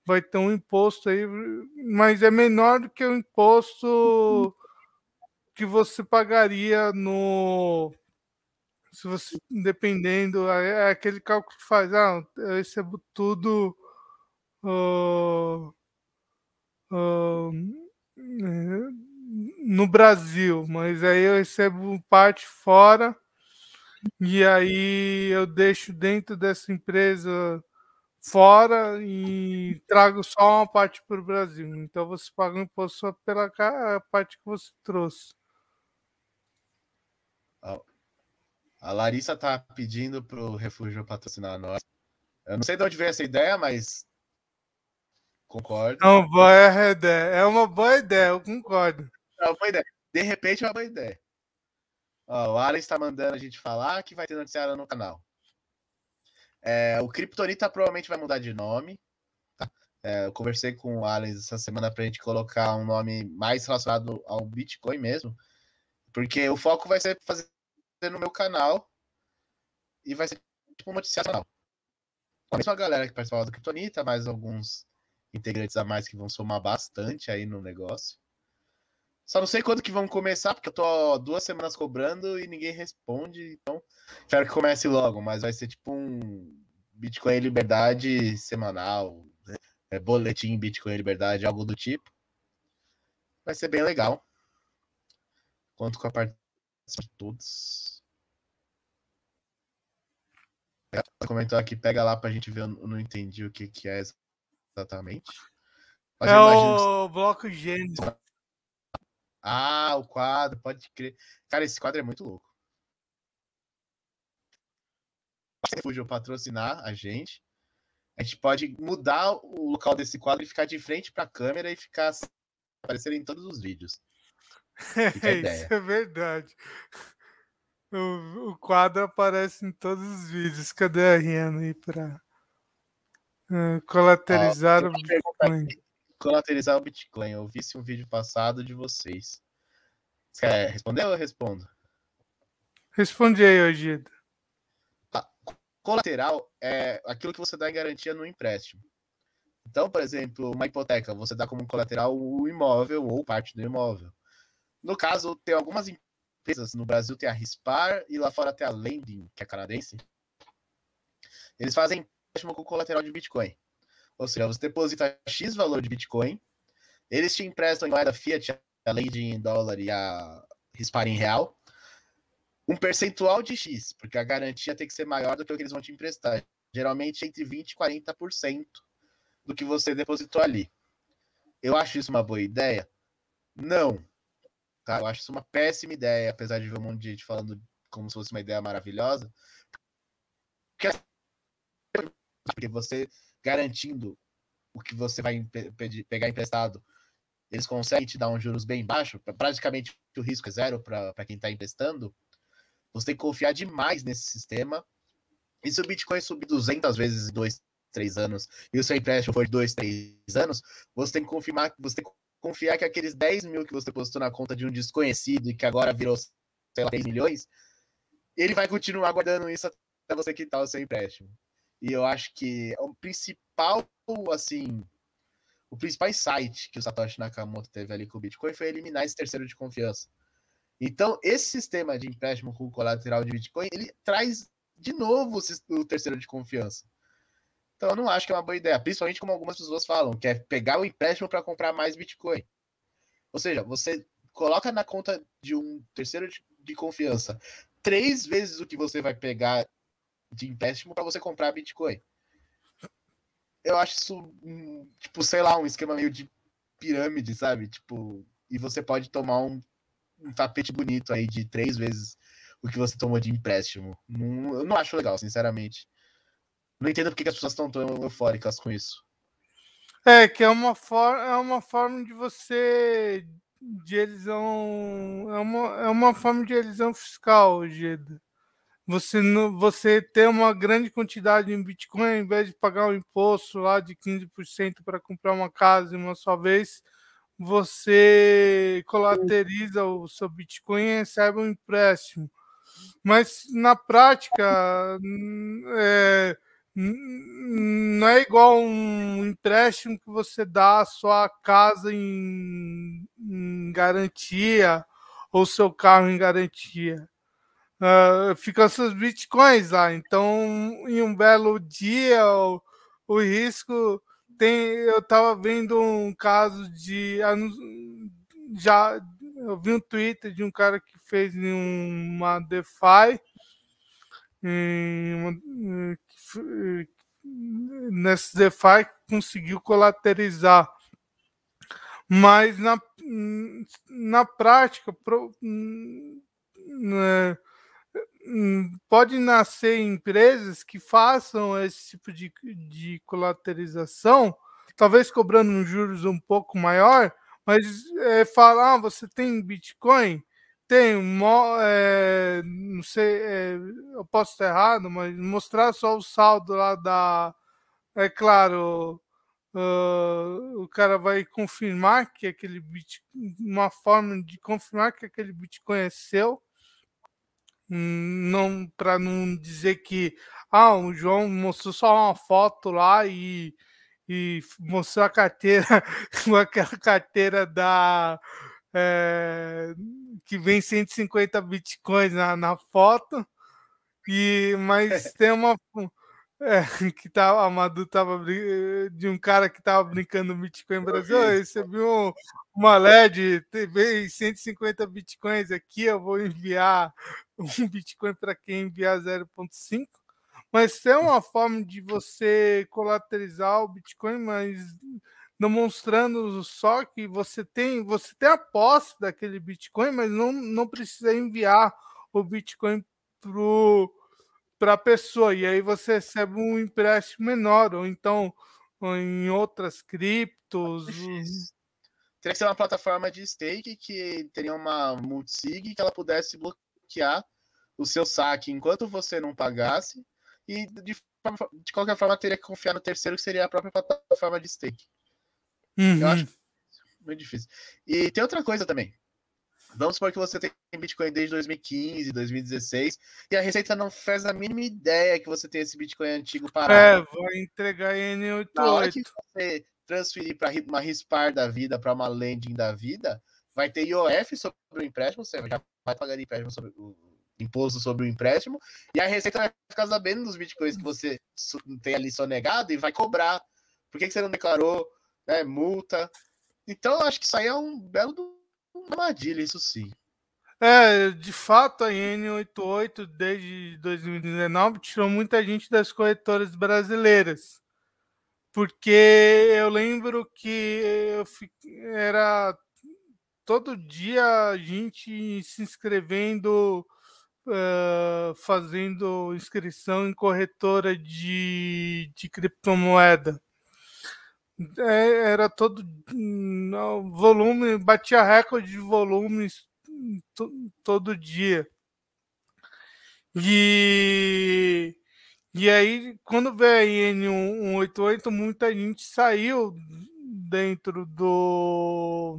vai ter um imposto aí, mas é menor do que o imposto que você pagaria no se você dependendo é, é aquele cálculo que faz ah eu recebo tudo uh, uh, no Brasil mas aí eu recebo parte fora e aí eu deixo dentro dessa empresa fora e trago só uma parte para o Brasil então você paga o imposto só pela parte que você trouxe a Larissa tá pedindo pro Refúgio patrocinar nós. Eu não sei de onde veio essa ideia, mas concordo. Uma boa ideia. É uma boa ideia, eu concordo. Uma boa ideia. De repente é uma boa ideia. Ó, o Alan está mandando a gente falar que vai ter noticiário no canal. É, o Kryptonita provavelmente vai mudar de nome. Tá? É, eu conversei com o Alan essa semana para a gente colocar um nome mais relacionado ao Bitcoin mesmo. Porque o foco vai ser fazer no meu canal e vai ser tipo um noticiário Com a mesma galera que participava do Kryptonita, mais alguns integrantes a mais que vão somar bastante aí no negócio. Só não sei quando que vão começar, porque eu tô duas semanas cobrando e ninguém responde, então espero que comece logo, mas vai ser tipo um Bitcoin Liberdade semanal, né? é, boletim Bitcoin Liberdade, algo do tipo. Vai ser bem legal. Conto com a participação de todos. comentou aqui, pega lá pra gente ver, eu não entendi o que, que é exatamente. Mas é o bloco Gênesis. Ah, o quadro, pode crer. Cara, esse quadro é muito louco. Se Refúgio patrocinar a gente, a gente pode mudar o local desse quadro e ficar de frente para a câmera e ficar aparecendo em todos os vídeos. [LAUGHS] Isso é verdade. O, o, quadro aparece em todos os vídeos. Cadê a Rihanna aí para uh, colaterizar o Bitcoin? Colaterizar o Bitcoin. Eu vi um vídeo passado de vocês. Você quer responder ou eu respondo? Responde aí, Ogida. Tá. Colateral é aquilo que você dá em garantia no empréstimo. Então, por exemplo, uma hipoteca, você dá como colateral o imóvel ou parte do imóvel. No caso, tem algumas empresas. No Brasil tem a Rispar e lá fora tem a Lending, que é canadense. Eles fazem empréstimo com colateral de Bitcoin. Ou seja, você deposita X valor de Bitcoin, eles te emprestam em moeda fiat, a Lending em dólar e a Rispar em real, um percentual de X, porque a garantia tem que ser maior do que o que eles vão te emprestar. Geralmente entre 20% e 40% do que você depositou ali. Eu acho isso uma boa ideia? Não. Tá? Eu acho isso uma péssima ideia, apesar de ver um monte de gente falando como se fosse uma ideia maravilhosa. Porque você garantindo o que você vai pegar emprestado, eles conseguem te dar um juros bem baixo, praticamente o risco é zero para quem está emprestando. Você tem que confiar demais nesse sistema. E se o Bitcoin subir 200 vezes em 2, 3 anos e o seu empréstimo for de 2, 3 anos, você tem que confirmar, você tem que confiar que aqueles 10 mil que você postou na conta de um desconhecido e que agora virou, sei lá, 3 milhões, ele vai continuar guardando isso até você quitar o seu empréstimo. E eu acho que o principal, assim, o principal insight que o Satoshi Nakamoto teve ali com o Bitcoin foi eliminar esse terceiro de confiança. Então, esse sistema de empréstimo com colateral de Bitcoin, ele traz de novo o terceiro de confiança. Então eu não acho que é uma boa ideia, principalmente como algumas pessoas falam, que é pegar o empréstimo para comprar mais Bitcoin. Ou seja, você coloca na conta de um terceiro de confiança três vezes o que você vai pegar de empréstimo para você comprar Bitcoin. Eu acho isso, tipo, sei lá, um esquema meio de pirâmide, sabe? Tipo, e você pode tomar um um tapete bonito aí de três vezes o que você tomou de empréstimo. Não, eu não acho legal, sinceramente. Não entendo porque as pessoas estão tão eufóricas com isso. É, que é uma, for é uma forma de você. de elisão. É uma, é uma forma de elisão fiscal, Geda. Você, não, você ter uma grande quantidade em Bitcoin, ao invés de pagar um imposto lá de 15% para comprar uma casa uma só vez, você colateriza o seu Bitcoin e recebe um empréstimo. Mas na prática, é, não é igual um empréstimo que você dá a sua casa em, em garantia ou seu carro em garantia. Uh, ficam seus bitcoins lá. Então, em um belo dia, o, o risco tem. Eu estava vendo um caso de. Já eu vi um Twitter de um cara que fez uma DeFi. Uma, nesse DeFi conseguiu colaterizar. Mas na, na prática, pro, né, pode nascer empresas que façam esse tipo de, de colaterização, talvez cobrando juros um pouco maior, mas é, falar, ah, você tem Bitcoin? Tem, é, não sei, é, eu posso estar errado, mas mostrar só o saldo lá da. É claro, uh, o cara vai confirmar que aquele Bitcoin, uma forma de confirmar que aquele Bitcoin é seu, não para não dizer que ah, o João mostrou só uma foto lá e, e mostrou a carteira, [LAUGHS] aquela carteira da é, que vem 150 bitcoins na, na foto, e, mas [LAUGHS] tem uma. É, [LAUGHS] que tá, a Madu tava de um cara que tava brincando Bitcoin Brasil. Eu recebi um, uma LED, teve 150 bitcoins aqui. Eu vou enviar [LAUGHS] um Bitcoin para quem enviar 0,5. Mas tem uma forma de você colateralizar o Bitcoin, mas demonstrando só que você tem, você tem a posse daquele Bitcoin, mas não, não precisa enviar o Bitcoin para a pessoa. E aí você recebe um empréstimo menor, ou então em outras criptos. Teria que ser uma plataforma de stake que teria uma multisig que ela pudesse bloquear o seu saque enquanto você não pagasse. E de, de qualquer forma teria que confiar no terceiro, que seria a própria plataforma de stake. Uhum. Eu acho muito difícil. E tem outra coisa também. Vamos supor que você tem Bitcoin desde 2015, 2016, e a Receita não faz a mínima ideia que você tem esse Bitcoin antigo parado. É, vai entregar N88. Na hora que você transferir para uma RISPAR da vida, para uma lending da vida, vai ter IOF sobre o empréstimo, você já vai pagar empréstimo sobre o imposto sobre o empréstimo, e a Receita vai ficar sabendo dos Bitcoins que você tem ali sonegado e vai cobrar. Por que, que você não declarou? né, multa. Então, acho que isso aí é um belo armadilha, isso sim. É, de fato, a N88 desde 2019 tirou muita gente das corretoras brasileiras. Porque eu lembro que eu era todo dia a gente se inscrevendo, uh, fazendo inscrição em corretora de, de criptomoeda. É, era todo no, volume, batia recorde de volumes todo dia. E, e aí, quando veio a N188, muita gente saiu dentro do,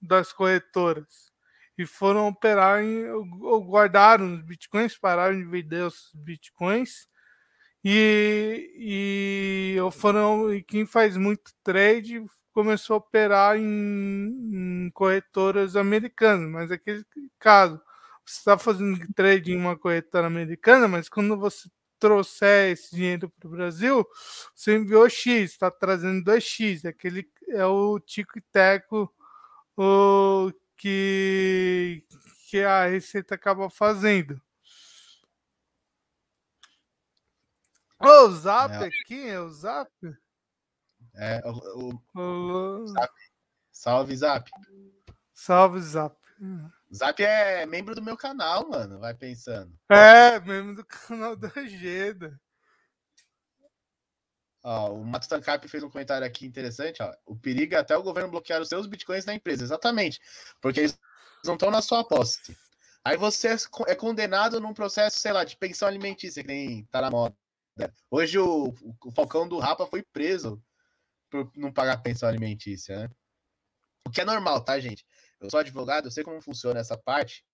das corretoras e foram operar em, ou guardaram os bitcoins, pararam de vender os bitcoins e, e foram, e quem faz muito trade começou a operar em, em corretoras americanas, mas aquele caso, você está fazendo trade em uma corretora americana, mas quando você trouxer esse dinheiro para o Brasil, você enviou X, está trazendo 2X, aquele é o tico e teco o, que, que a Receita acaba fazendo. O Zap é. aqui, é o Zap? É, o, o, o... Zap. Salve, Zap. Salve, Zap. Zap é membro do meu canal, mano. Vai pensando. É, membro do canal da Agenda. Ó, o Mato Tancap fez um comentário aqui interessante. Ó. O perigo é até o governo bloquear os seus bitcoins na empresa. Exatamente. Porque eles não estão na sua posse. Aí você é, é condenado num processo, sei lá, de pensão alimentícia, que nem tá na moda. Hoje o, o Falcão do Rapa foi preso por não pagar pensão alimentícia, né? O que é normal, tá, gente? Eu sou advogado, eu sei como funciona essa parte.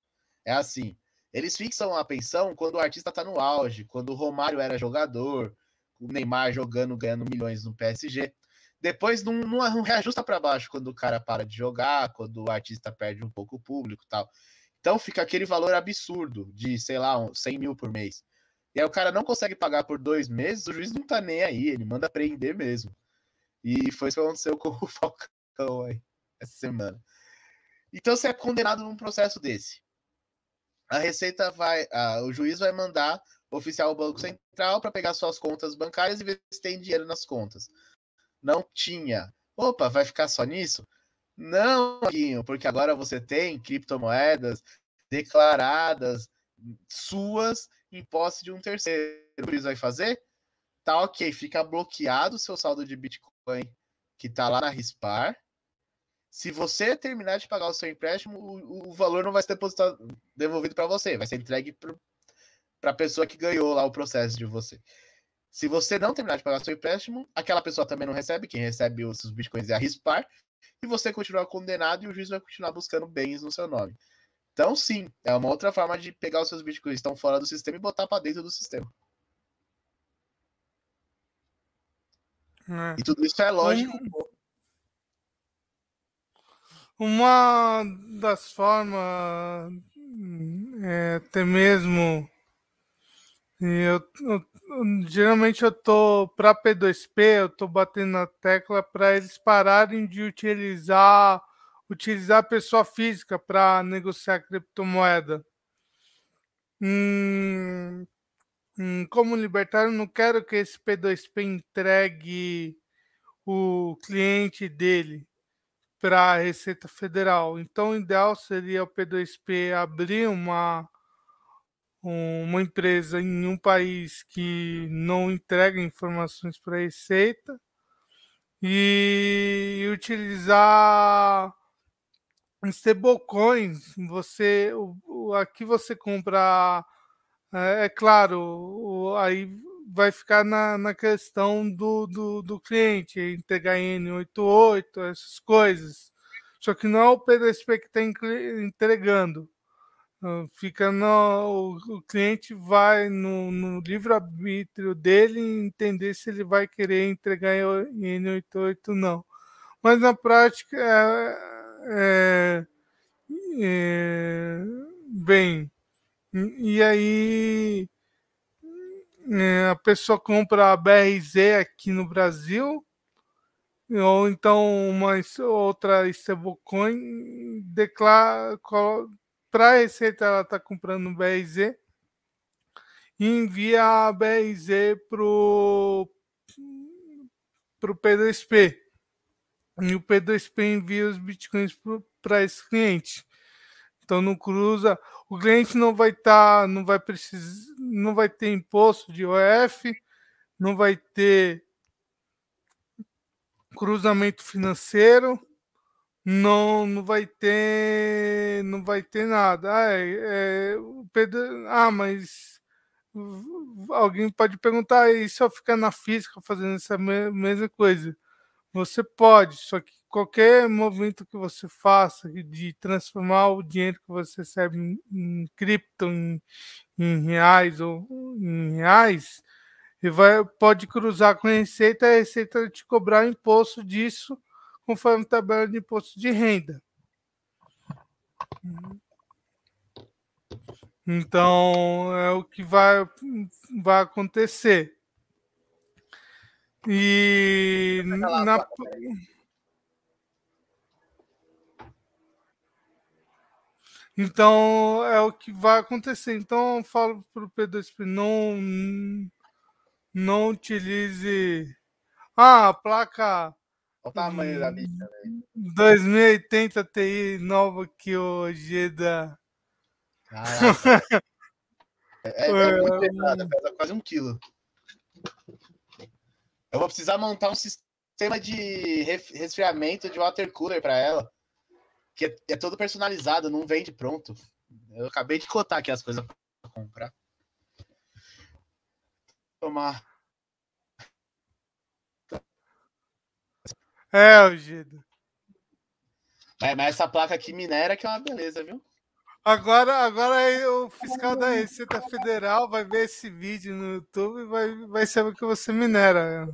É assim, eles fixam a pensão quando o artista tá no auge, quando o Romário era jogador, o Neymar jogando, ganhando milhões no PSG. Depois não, não, não reajusta para baixo quando o cara para de jogar, quando o artista perde um pouco o público tal. Então fica aquele valor absurdo de, sei lá, 100 mil por mês. E aí o cara não consegue pagar por dois meses, o juiz não tá nem aí, ele manda prender mesmo. E foi isso que aconteceu [LAUGHS] com o Falcão aí, essa semana. Então você é condenado num processo desse. A Receita vai, a, o juiz vai mandar oficial ao Banco Central para pegar suas contas bancárias e ver se tem dinheiro nas contas. Não tinha. Opa, vai ficar só nisso? Não, porque agora você tem criptomoedas declaradas suas em posse de um terceiro. O vai fazer? Tá ok, fica bloqueado o seu saldo de Bitcoin que tá lá na Rispar. Se você terminar de pagar o seu empréstimo, o, o valor não vai ser depositado, devolvido para você, vai ser entregue para a pessoa que ganhou lá o processo de você. Se você não terminar de pagar o seu empréstimo, aquela pessoa também não recebe, quem recebe os seus bitcoins é a Rispar, e você continua condenado e o juiz vai continuar buscando bens no seu nome. Então, sim, é uma outra forma de pegar os seus bitcoins que estão fora do sistema e botar para dentro do sistema. É. E tudo isso é lógico. Uma das formas, é, até mesmo, eu, eu, geralmente eu tô para P2P, eu tô batendo na tecla para eles pararem de utilizar utilizar pessoa física para negociar criptomoeda. Hum, hum, como libertário, não quero que esse P2P entregue o cliente dele para a Receita Federal. Então, o ideal seria o P2P abrir uma, uma empresa em um país que não entrega informações para a Receita e utilizar stablecoins, você o, aqui você compra, é, é claro, o, aí vai ficar na, na questão do, do, do cliente, entregar N88, essas coisas. Só que não é o PDSP que está entregando. Ah, fica no. O, cliente vai no, no livre-arbítrio dele entender se ele vai querer entregar N88 ou não. Mas na prática é, é, é, bem, e aí é, a pessoa compra a BRZ aqui no Brasil, ou então uma outra stablecoin, declara para a Receita ela está comprando BRZ e envia a BRZ para o P2P. E o P2P envia os bitcoins para esse cliente. Então não cruza, o cliente não vai estar, tá, não vai precisar, não vai ter imposto de OF, não vai ter cruzamento financeiro, não, não vai ter, não vai ter nada. Ah, é, é, Pedro, ah, mas alguém pode perguntar, e se eu ficar na física fazendo essa mesma coisa? Você pode, só que qualquer movimento que você faça de transformar o dinheiro que você recebe em, em cripto, em, em, reais ou em reais, vai, pode cruzar com a Receita, a Receita te cobrar imposto disso conforme a tabela de imposto de renda. Então, é o que vai, vai acontecer. E na, Então é o que vai acontecer. Então eu falo para o P2P, não, não utilize. Ah, a placa. O tamanho da bicha, velho. 2080 Ti nova que o Geda. Caraca. É, é, é muito pesada, [LAUGHS] pesa quase um quilo. Eu vou precisar montar um sistema de resfriamento de water cooler para ela, que é, é todo personalizado, não vende pronto. Eu acabei de cotar aqui as coisas para comprar. Tomar. É, o. Mas, mas essa placa aqui minera que é uma beleza, viu? Agora, agora o fiscal da Receita Federal vai ver esse vídeo no YouTube e vai, vai saber que você minera.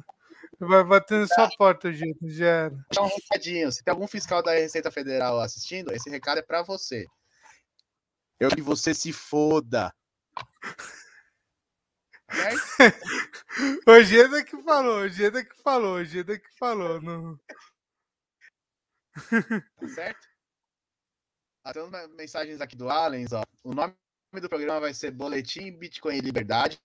Vai bater na sua porta. Já. Vou dar um recadinho. Se tem algum fiscal da Receita Federal assistindo, esse recado é para você. Eu que você se foda. Certo? [LAUGHS] O Geda que falou, o Geda que falou, o Geda que falou. Não... Tá certo? Ah, tem umas mensagens aqui do Allens, ó. O nome do programa vai ser Boletim Bitcoin e Liberdade.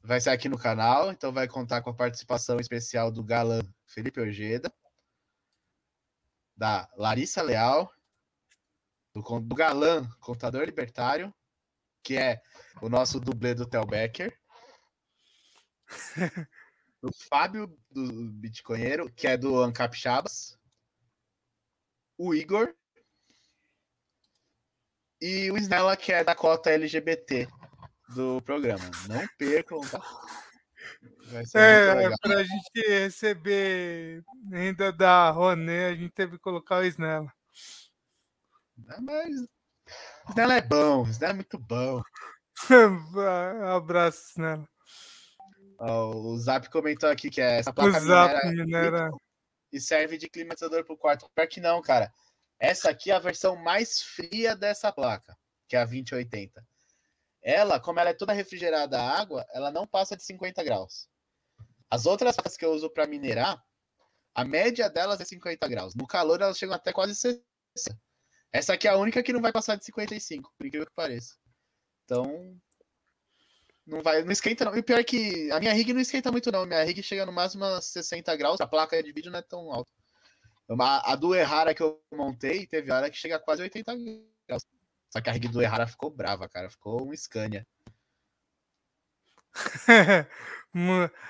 Vai ser aqui no canal, então vai contar com a participação especial do galã Felipe Ojeda, da Larissa Leal, do, do galã Contador Libertário, que é o nosso dublê do Tel Becker, do Fábio do Bitcoinheiro, que é do Ancapixabas, o Igor e o Snella, que é da cota LGBT do programa. Não percam, tá? É, pra gente receber ainda da Roné, a gente teve que colocar o Snella. Ah, Mas o Snella é bom, o Snella é muito bom. [LAUGHS] Abraço, Snella. Ó, o Zap comentou aqui que é essa O placa Zap minera minera. e serve de climatizador pro quarto. Pior que não, cara. Essa aqui é a versão mais fria dessa placa, que é a 2080. Ela, como ela é toda refrigerada a água, ela não passa de 50 graus. As outras placas que eu uso para minerar, a média delas é 50 graus. No calor elas chegam até quase 60. Essa aqui é a única que não vai passar de 55, por incrível que pareça. Então, não vai, não esquenta não. E pior que a minha rig não esquenta muito não. Minha rig chega no máximo a 60 graus. A placa de vídeo não é tão alta. Uma- A do Errara que eu montei, teve hora que chega a quase 80 graus. Só que a rig do Errara ficou brava, cara. Ficou um Scania. [LAUGHS]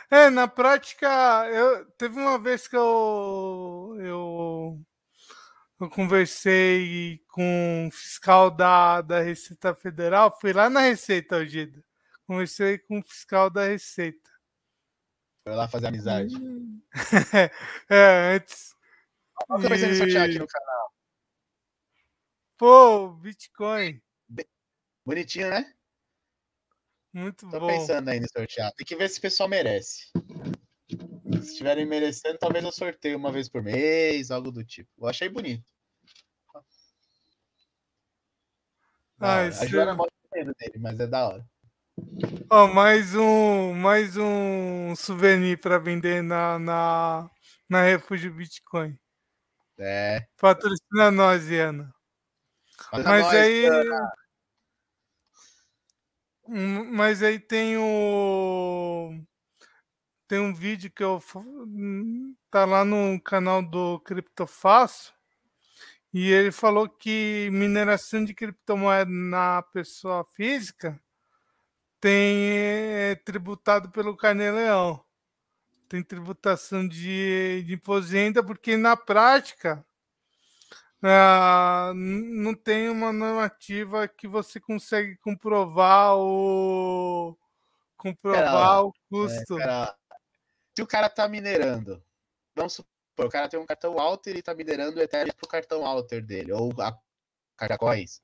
É, na prática, eu, teve uma vez que eu, eu, eu conversei com um fiscal da, da Receita Federal, fui lá na Receita, Ogida. Conversei com o fiscal da Receita. Foi lá fazer amizade. [LAUGHS] é, antes. Qual que pensei em sortear aqui no canal? Pô, Bitcoin. Bonitinho, né? Muito Tô bom. pensando aí no sortear. Tem que ver se o pessoal merece. Se estiverem merecendo, talvez eu sorteie uma vez por mês, algo do tipo. Eu achei bonito. Ah, A Joana mostra o medo dele, mas é da hora. Ó, mais um, mais um souvenir para vender na, na, na Refúgio Bitcoin. É. Patrocina nós, Iana. Mas, Mas nós, aí. Hum, Mas aí tem o. Tem um vídeo que eu. Tá lá no canal do Criptofácil. E ele falou que mineração de criptomoeda na pessoa física tem é, tributado pelo Carnê-Leão. Tem tributação de, de renda, porque na prática ah, não tem uma normativa que você consegue comprovar o comprovar o custo. cara, se o cara tá minerando, vamos supor, o cara tem um cartão Alter e tá minerando o Ethereum pro cartão Alter dele, ou a coins.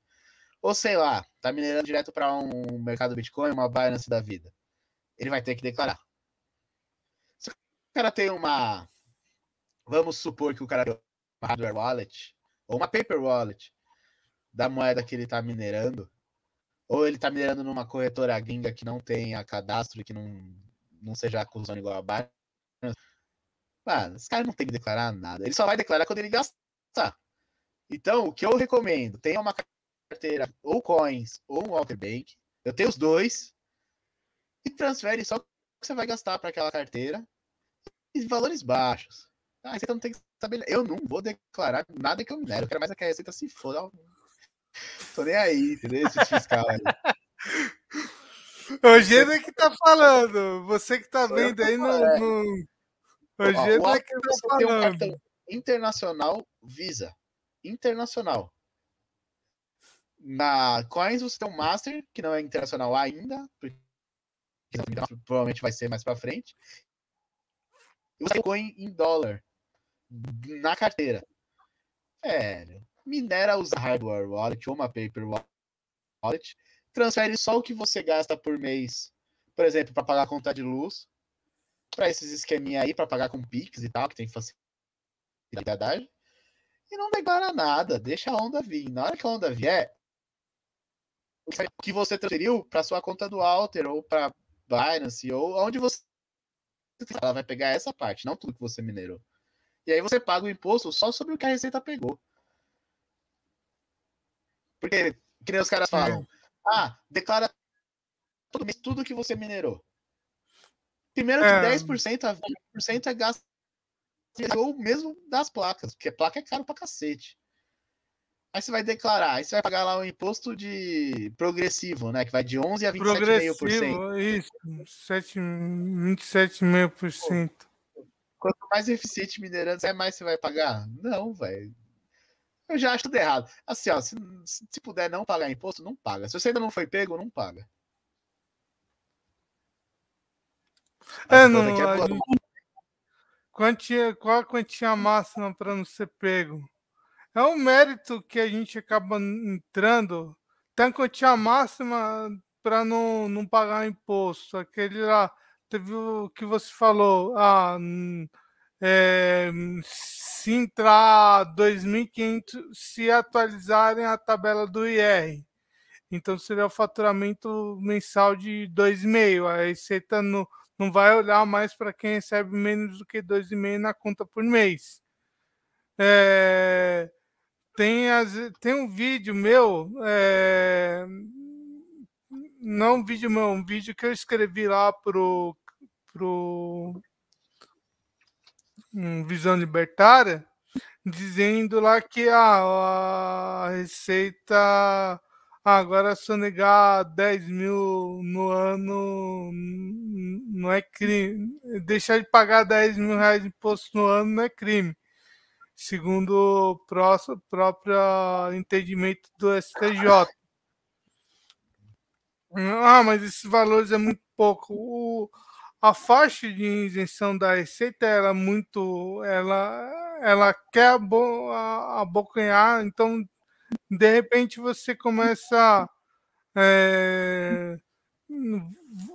Ou sei lá, tá minerando direto para um mercado Bitcoin, uma Binance da vida. Ele vai ter que declarar. O cara tem uma. Vamos supor que o cara tem uma hardware wallet, ou uma paper wallet, da moeda que ele tá minerando, ou ele tá minerando numa corretora gringa que não tenha cadastro, que não, não seja acusando igual a Binance. Mano, esse cara não tem que declarar nada. Ele só vai declarar quando ele gastar. Então, o que eu recomendo, tenha uma carteira ou coins ou um Walter Bank. Eu tenho os dois. E transfere só o que você vai gastar para aquela carteira. E valores baixos. A Receita não tem que saber. Eu não vou declarar nada que eu minero. Eu quero mais é que a Receita se foda. [LAUGHS] Tô nem aí, entendeu? Esse fiscal aí. [LAUGHS] O Gênero é que tá falando. Você que tá vendo aí no. no... O Gênero é que tá falando. Tem um cartão internacional Visa. Internacional. Na Coins você tem um Master, que não é internacional ainda, porque provavelmente vai ser mais para frente. E você tem Coin em dólar na carteira. Velho, minera os hardware wallet ou uma paper wallet, transfere só o que você gasta por mês, por exemplo, para pagar a conta de luz, para esses esqueminha aí, para pagar com Pix e tal, que tem facilidade, e não declara nada, deixa a onda vir. Na hora que a onda vier, o que você transferiu para sua conta do Alter ou para Binance ou onde você ela vai pegar essa parte, não tudo que você minerou. E aí você paga o imposto só sobre o que a Receita pegou. Porque, que nem os caras falam, ah, declara todo mês tudo que você minerou. Primeiro que é. 10% a 20% é gasto ou mesmo das placas, porque placa é caro pra cacete. Aí você vai declarar, aí você vai pagar lá o imposto de progressivo, né? Que vai de 11 a 27,5%. Isso, 27,5%. Quanto mais eficiente minerando, é mais você vai pagar? Não, velho. Eu já acho tudo errado. Assim, ó, se, se puder não pagar imposto, não paga. Se você ainda não foi pego, não paga. É, não. A gente... quantia, qual a quantia máxima para não ser pego? É um mérito que a gente acaba entrando. Tem a quantia máxima para não, não pagar imposto. Aquele lá, teve o que você falou. Ah, é, se entrar 2.500, se atualizarem a tabela do IR. Então seria o faturamento mensal de 2,5. A Receita não, não vai olhar mais para quem recebe menos do que 2,5 na conta por mês. É, tem, as, tem um vídeo meu, é, não um vídeo meu, um vídeo que eu escrevi lá pro, pro um Visão Libertária, dizendo lá que ah, a receita ah, agora sonegar 10 mil no ano não é crime. Deixar de pagar 10 mil reais de imposto no ano não é crime segundo o próprio, entendimento do STJ. Ah, mas esses valores é muito pouco. O, a faixa de isenção da receita é muito, ela, ela quer abo, abocanhar, então de repente você começa é,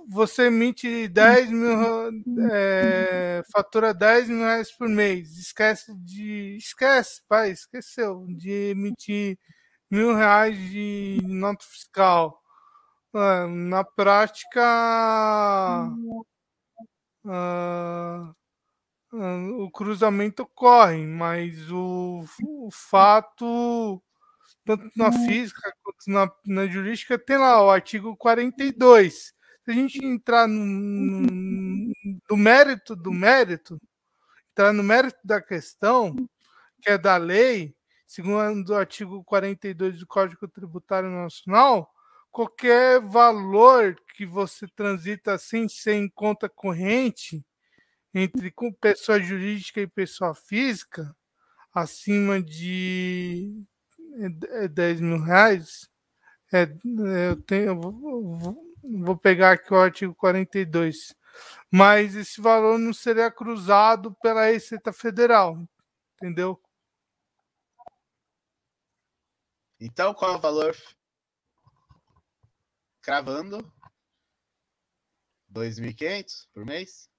você emite 10 mil, é, fatura 10 mil reais por mês, esquece de, esquece, pai, esqueceu de emitir mil reais de nota fiscal. Na prática, uh, uh, o cruzamento ocorre, mas o, o fato tanto na uhum. física quanto na, na jurídica, tem lá o artigo 42. Se a gente entrar no, no, no mérito do mérito, entrar no mérito da questão, que é da lei, segundo o artigo 42 do Código Tributário Nacional, qualquer valor que você transita sem ser em conta corrente entre pessoa jurídica e pessoa física, acima de 10 mil reais, é, eu, tenho, eu vou, vou, pegar aqui o artigo 42, mas esse valor não seria cruzado pela Receita Federal, entendeu? Então, qual é o valor? Cravando 2.500 por mês?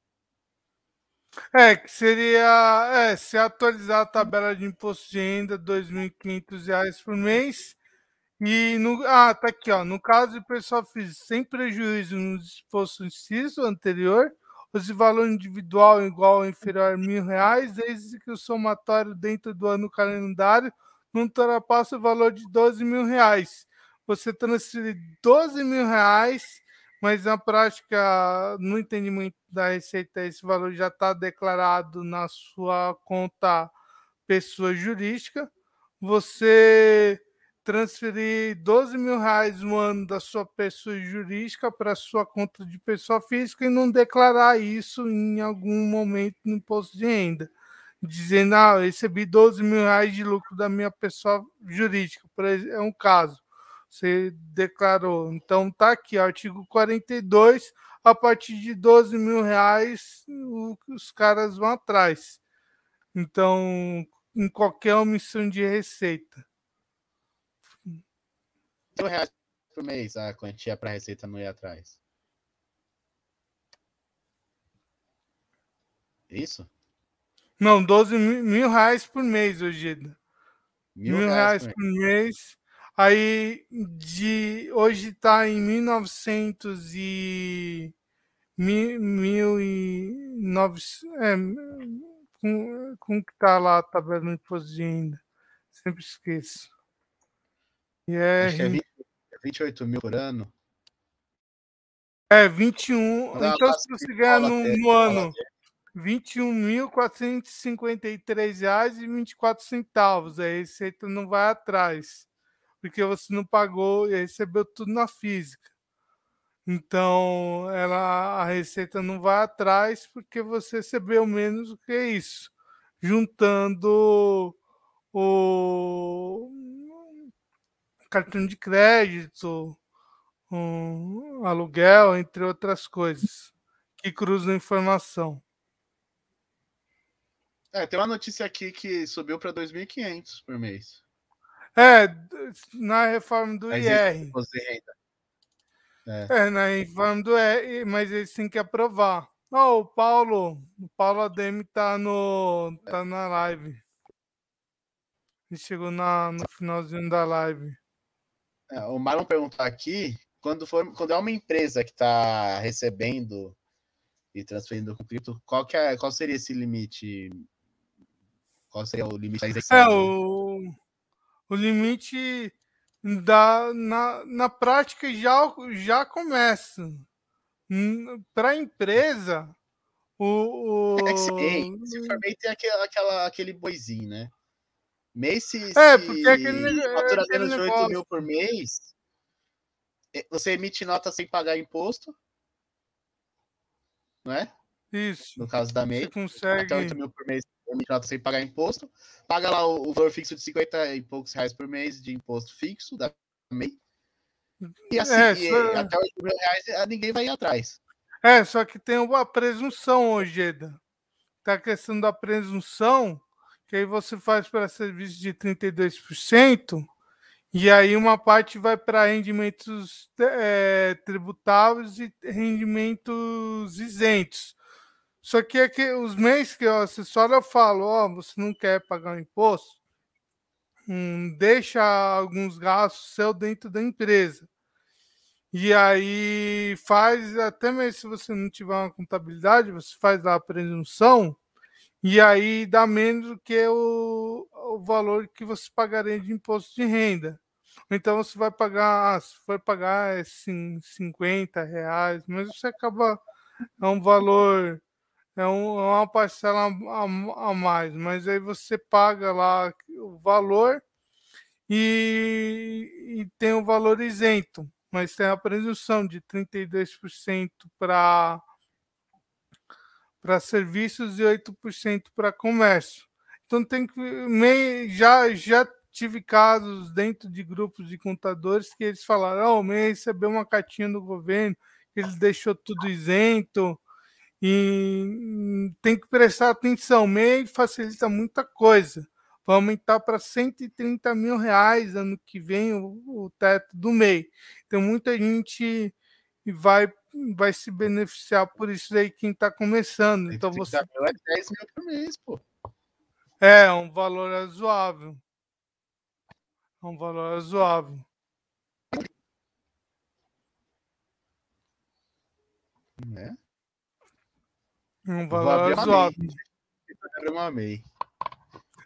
É, que seria é, se atualizar a tabela de imposto de renda, R$ 2.500 por mês. E no, ah, tá aqui, ó. No caso de pessoa física sem prejuízo no disposto inciso anterior, ou se valor individual igual ou inferior a mil reais, desde que o somatório dentro do ano calendário não ultrapasse o valor de 12 mil reais. Você transferir 12 mil reais mas na prática, no entendimento da Receita, esse valor já está declarado na sua conta pessoa jurídica. Você transferir 12 mil reais no ano da sua pessoa jurídica para a sua conta de pessoa física e não declarar isso em algum momento no imposto de renda, dizendo, ah, recebi 12 mil reais de lucro da minha pessoa jurídica, é um caso. Você declarou. Então tá aqui, artigo 42, a partir de 12 mil reais, os caras vão atrás. Então, em qualquer omissão de receita mil reais por mês a quantia para receita não ir atrás. Isso? Não, 12 mil, mil reais por mês, hoje. Mil, mil reais, reais por mês. Aí de hoje está em 1900 e mil, mil e nove, é, com, com que tá lá a tabela do imposto de renda. Sempre esqueço. E é, Acho que é 20, 28 é mil por ano. É, 21. Não, então, se você ganhar no, no ano R$ 21.453,24, a receita não vai atrás, porque você não pagou e recebeu tudo na física. Então, ela, a receita não vai atrás porque você recebeu menos do que isso, juntando o cartão de crédito, um aluguel, entre outras coisas, que cruzam informação. É, tem uma notícia aqui que subiu para 2.500 por mês. É, na reforma do Mas IR. É. é. na reforma do IR, mas eles têm que aprovar. Oh, o Paulo, o Paulo Ademi tá no tá na live. Ele chegou na, no finalzinho da live. É, o Marlon perguntou aqui, quando, for, quando é uma empresa que está recebendo e transferindo com cripto, qual, que é, qual seria esse limite? Qual seria o limite da isenção? É, o, o limite da, na, na prática já, já começa. Para a empresa, o. o... É que se, se for bem, tem aquele, aquela, aquele boizinho, né? Mês se, é, porque aquele, fatura é menos de 8 mil por mês, é, você emite nota sem pagar imposto, não é? Isso. No caso da MEI, você consegue... até 8 mil por mês, nota sem pagar imposto, paga lá o, o valor fixo de 50 e poucos reais por mês de imposto fixo da MEI, e assim, é, só... até 8 mil reais ninguém vai ir atrás. É, só que tem uma presunção hoje, Eda. Tá a questão da presunção que aí você faz para serviço de 32%, e aí uma parte vai para rendimentos é, tributáveis e rendimentos isentos. Só que é que os meses que o acessório eu falo, ó, você não quer pagar o imposto, hum, deixa alguns gastos seu dentro da empresa. E aí faz, até mesmo se você não tiver uma contabilidade, você faz lá a presunção, e aí dá menos do que o, o valor que você pagaria de imposto de renda. Então você vai pagar, ah, se for pagar é 50 reais, mas você acaba, é um valor, é, um, é uma parcela a, a, mais, mas aí você paga lá o valor e, e tem o valor isento, mas tem a presunção de 32% para para serviços e 8% para comércio. Então tem que já já tive casos dentro de grupos de contadores que eles falaram: "Oh, o MEI recebeu uma cartinha do governo, ele deixou tudo isento". E tem que prestar atenção, o MEI facilita muita coisa. Vai aumentar para 130 mil reais ano que vem o, o teto do MEI. Então muita gente vai vai se beneficiar por isso aí quem está começando. Então você. Mil é 10 mil por mês, pô. É, um valor razoável. É um valor razoável. Né? Um valor razoável. Uma MEI.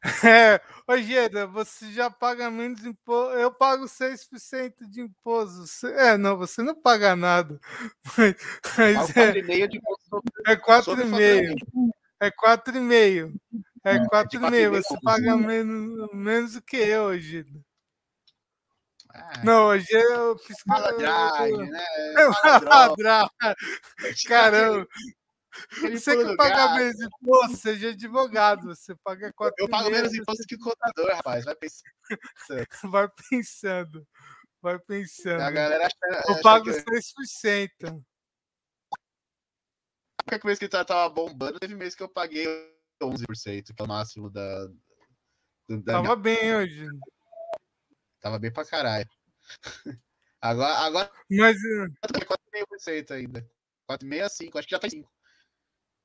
[LAUGHS] É, ô Geda, você já paga menos imposto. Eu pago 6% de imposto. É, não, você não paga nada. [LAUGHS] Mas, mas é, 4,5 de imposto. É 4,5. É 4,5. É 4,5. É, você paga menos, menos do que eu, Geda. Ah, não, hoje eu fiz. Malandragem, né? Malandragem. [LAUGHS] Caramba. Você que paga menos imposto, seja advogado, você paga quatro Eu pago menos imposto que o contador, rapaz, vai pensando. Vai pensando, vai pensando. A galera acha, eu pago que... 6%. Qualquer mês que tava bombando, teve mês que eu paguei 11%, que é o máximo da. da tava minha... bem hoje. Tava bem pra caralho. [LAUGHS] Agora, agora. Mas. 4,5% ainda. 4,65, acho que já tá 5.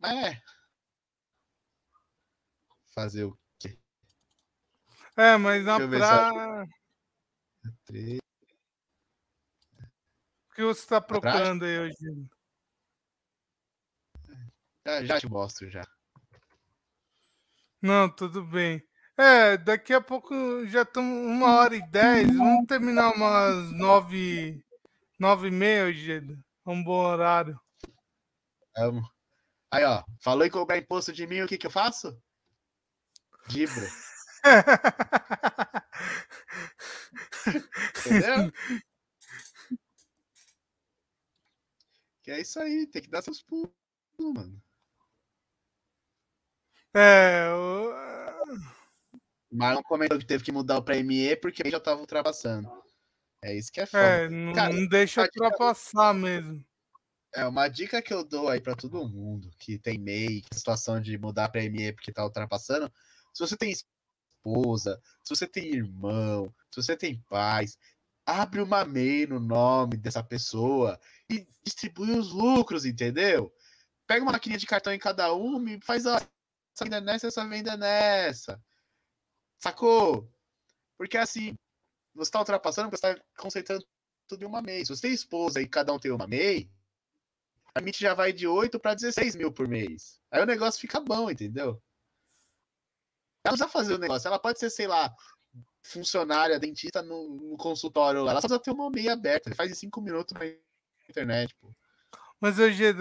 É. Fazer o quê? É, mas na praia. O que você está procurando aí hoje? Já, já te mostro já. Não, tudo bem. É, daqui a pouco já estamos uma hora e dez. Vamos terminar umas nove, nove e meia, Geda. É um bom horário. Vamos. Aí, ó, falou em cobrar imposto de mim, o que que eu faço? Dibra. [LAUGHS] Entendeu? Que é isso aí, tem que dar seus pulos, mano. É, o... Marlon comentou que teve que mudar o ME porque já tava ultrapassando. É isso que é foda. É, não, Cara, não deixa ultrapassar mesmo. É, uma dica que eu dou aí para todo mundo que tem MEI, que situação de mudar para ME porque tá ultrapassando. Se você tem esposa, se você tem irmão, se você tem pais, abre uma MEI no nome dessa pessoa e distribui os lucros, entendeu? Pega uma maquininha de cartão em cada um e faz ó, essa venda nessa, essa venda nessa. Sacou? Porque assim, você está ultrapassando você está concentrando tudo em uma MEI. Se você tem esposa e cada um tem uma MEI, a já vai de 8 para 16 mil por mês. Aí o negócio fica bom, entendeu? Ela precisa fazer o negócio. Ela pode ser, sei lá, funcionária, dentista no, no consultório lá. Ela só precisa ter uma meia aberta. Ele faz em 5 minutos na internet, pô. Mas, hoje,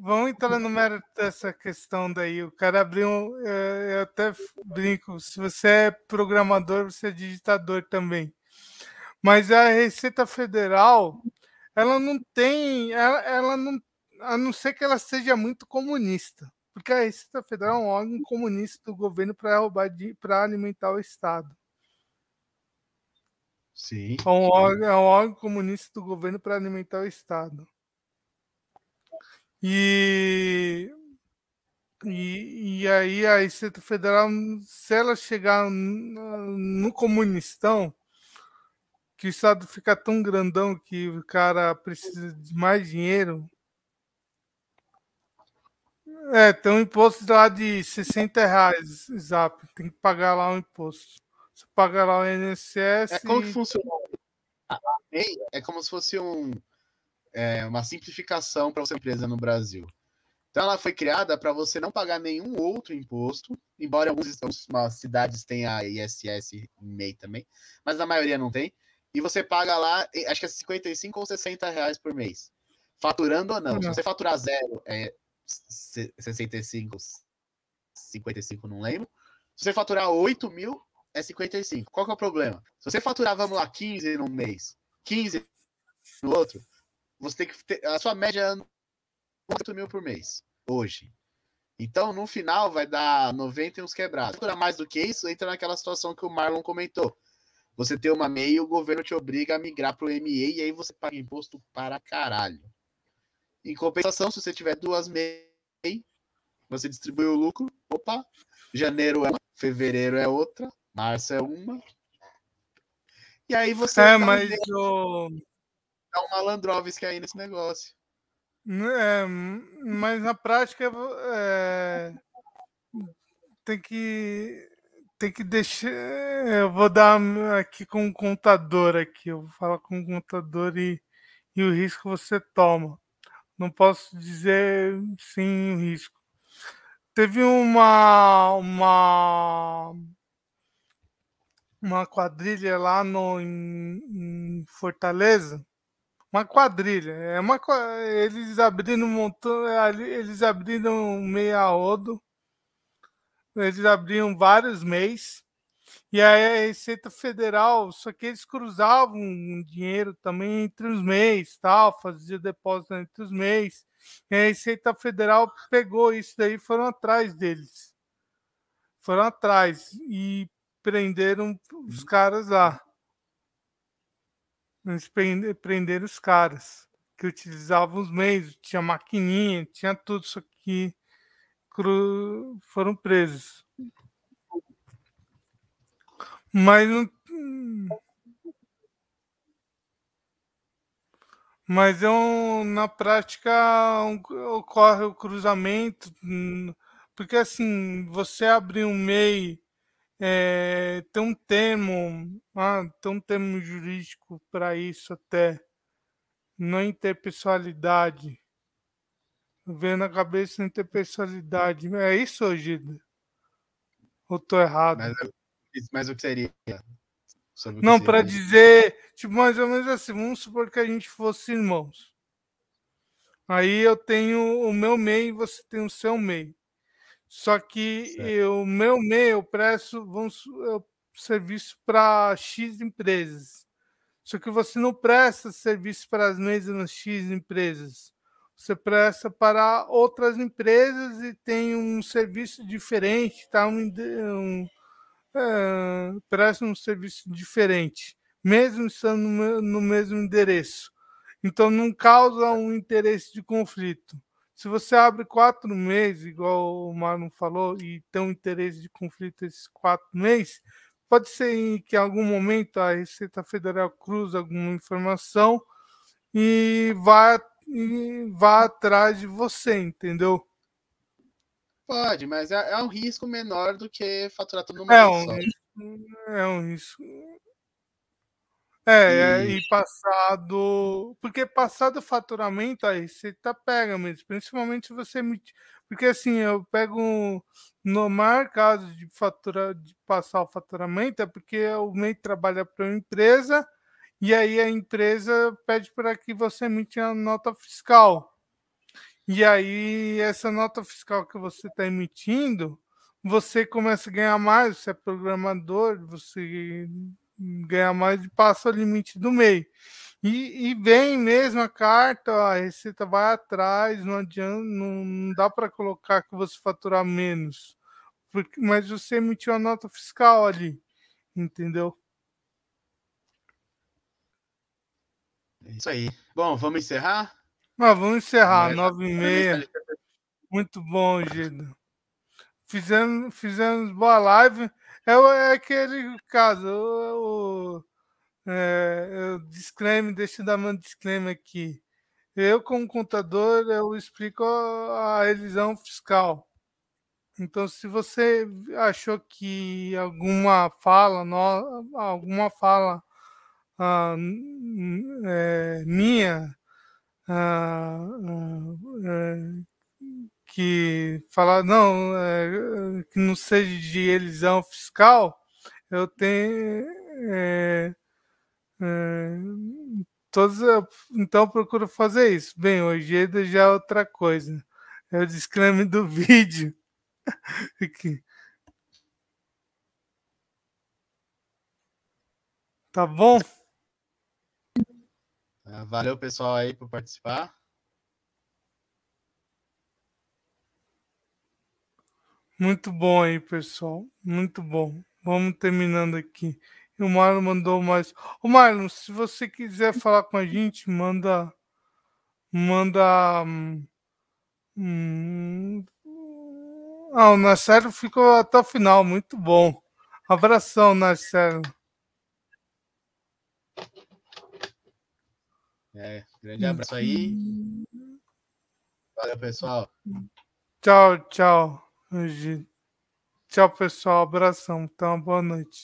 vamos entrar no mérito dessa questão daí. O cara abriu um. Eu até brinco. Se você é programador, você é digitador também. Mas a Receita Federal, ela não tem. Ela, ela não a não ser que ela seja muito comunista. Porque a Receita Federal é um órgão comunista do governo para roubar para alimentar o Estado. Sim. É um, órgão, é um órgão comunista do governo para alimentar o Estado. E, e, e aí a Receita Federal, se ela chegar no, no comunistão, que o Estado fica tão grandão que o cara precisa de mais dinheiro, é, tem um imposto lá de 60 reais, Zap. Tem que pagar lá o um imposto. Você paga lá o INSS. É como e... que funciona? É como se fosse um, é, uma simplificação para você empresa no Brasil. Então ela foi criada para você não pagar nenhum outro imposto, embora algumas cidades tenham ISS e MEI também, mas a maioria não tem. E você paga lá, acho que é 55 ou 60 reais por mês. Faturando ou não. Se você faturar zero, é 65, 55, não lembro. Se você faturar 8 mil, é 55. Qual que é o problema? Se você faturar, vamos lá, 15 no mês, 15 no outro, você tem que ter. A sua média é 8 mil por mês, hoje. Então, no final, vai dar 90 e uns quebrados. Faturar mais do que isso, entra naquela situação que o Marlon comentou. Você tem uma MEI e o governo te obriga a migrar para o ME e aí você paga imposto para caralho. Em compensação, se você tiver duas MEI, você distribui o lucro. Opa, janeiro é uma, fevereiro é outra, março é uma. E aí você. É, mas o. Dá um malandrovski aí nesse negócio. É, mas na prática é, tem que tem que deixar. Eu vou dar aqui com o contador aqui. Eu vou falar com o contador e, e o risco você toma não posso dizer sem risco. Teve uma, uma, uma quadrilha lá no, em, em Fortaleza. Uma quadrilha. É uma, eles abriram um montão, eles abriram meia rodo. Eles abriam vários meses. E aí a Receita Federal, só que eles cruzavam dinheiro também entre os meses, tal, fazia depósito entre os meses. E a Receita Federal pegou isso daí, foram atrás deles. Foram atrás e prenderam os uhum. caras lá. Eles prenderam os caras que utilizavam os meios, tinha maquininha, tinha tudo isso aqui, foram presos. Mas. Mas é um, na prática ocorre o cruzamento, hum, porque assim, você abrir um MEI é, tem um termo, ah, tem um termo jurídico para isso até, não é interpessoalidade. Vendo na cabeça interpessoalidade. É isso, Gida? Ou tô errado? Mas, mas o que seria? não, para dizer, tipo, mais ou menos assim, vamos supor que a gente fosse irmãos. Aí eu tenho o meu MEI e você tem o seu MEI. Só que o meu MEI eu presto vamos, eu, serviço para X empresas. Só que você não presta serviço para as mesmas X empresas. Você presta para outras empresas e tem um serviço diferente, tá? Um, um, é, um serviço diferente, mesmo estando no, no mesmo endereço. Então não causa um interesse de conflito. Se você abre quatro meses, igual o Marlon falou, e tem um interesse de conflito esses quatro meses, pode ser que em algum momento a Receita Federal cruze alguma informação e vá, e vá atrás de você, entendeu? Pode, mas é, é um risco menor do que faturar tudo no é um, risco, é um risco é, e... e passado. Porque passado o faturamento, a receita pega mesmo, principalmente se você emitir. Porque assim, eu pego no maior caso de fatura, de passar o faturamento, é porque o MEI trabalha para uma empresa e aí a empresa pede para que você emita a nota fiscal. E aí, essa nota fiscal que você está emitindo, você começa a ganhar mais, você é programador, você ganhar mais e passa o limite do meio. E, e vem mesmo a carta, a receita vai atrás, não adianta, não, não dá para colocar que você faturar menos, porque, mas você emitiu a nota fiscal ali, entendeu? É isso aí. Bom, vamos encerrar? Ah, vamos encerrar, nove e meia. Muito bom, Gido. Fizemos, fizemos boa live. É, é aquele caso, o, o é, disclaimer, deixa eu dar um disclaimer aqui. Eu, como contador, eu explico a elisão fiscal. Então, se você achou que alguma fala, no, alguma fala ah, é, minha é, que falar, não, é, que não seja de elisão fiscal, eu tenho. É, é, todos, então procuro fazer isso. Bem, hoje já é outra coisa. É o disclaimer do vídeo. [LAUGHS] Aqui. Tá bom? Valeu, pessoal, aí, por participar. Muito bom aí, pessoal. Muito bom. Vamos terminando aqui. E o Marlon mandou mais. O Marlon, se você quiser falar com a gente, manda. Manda. Hum, ah, o Narcelo ficou até o final. Muito bom. Abração, Narcelo. É, grande abraço aí. Valeu, pessoal. Tchau, tchau. Tchau, pessoal. Abração. Então, boa noite.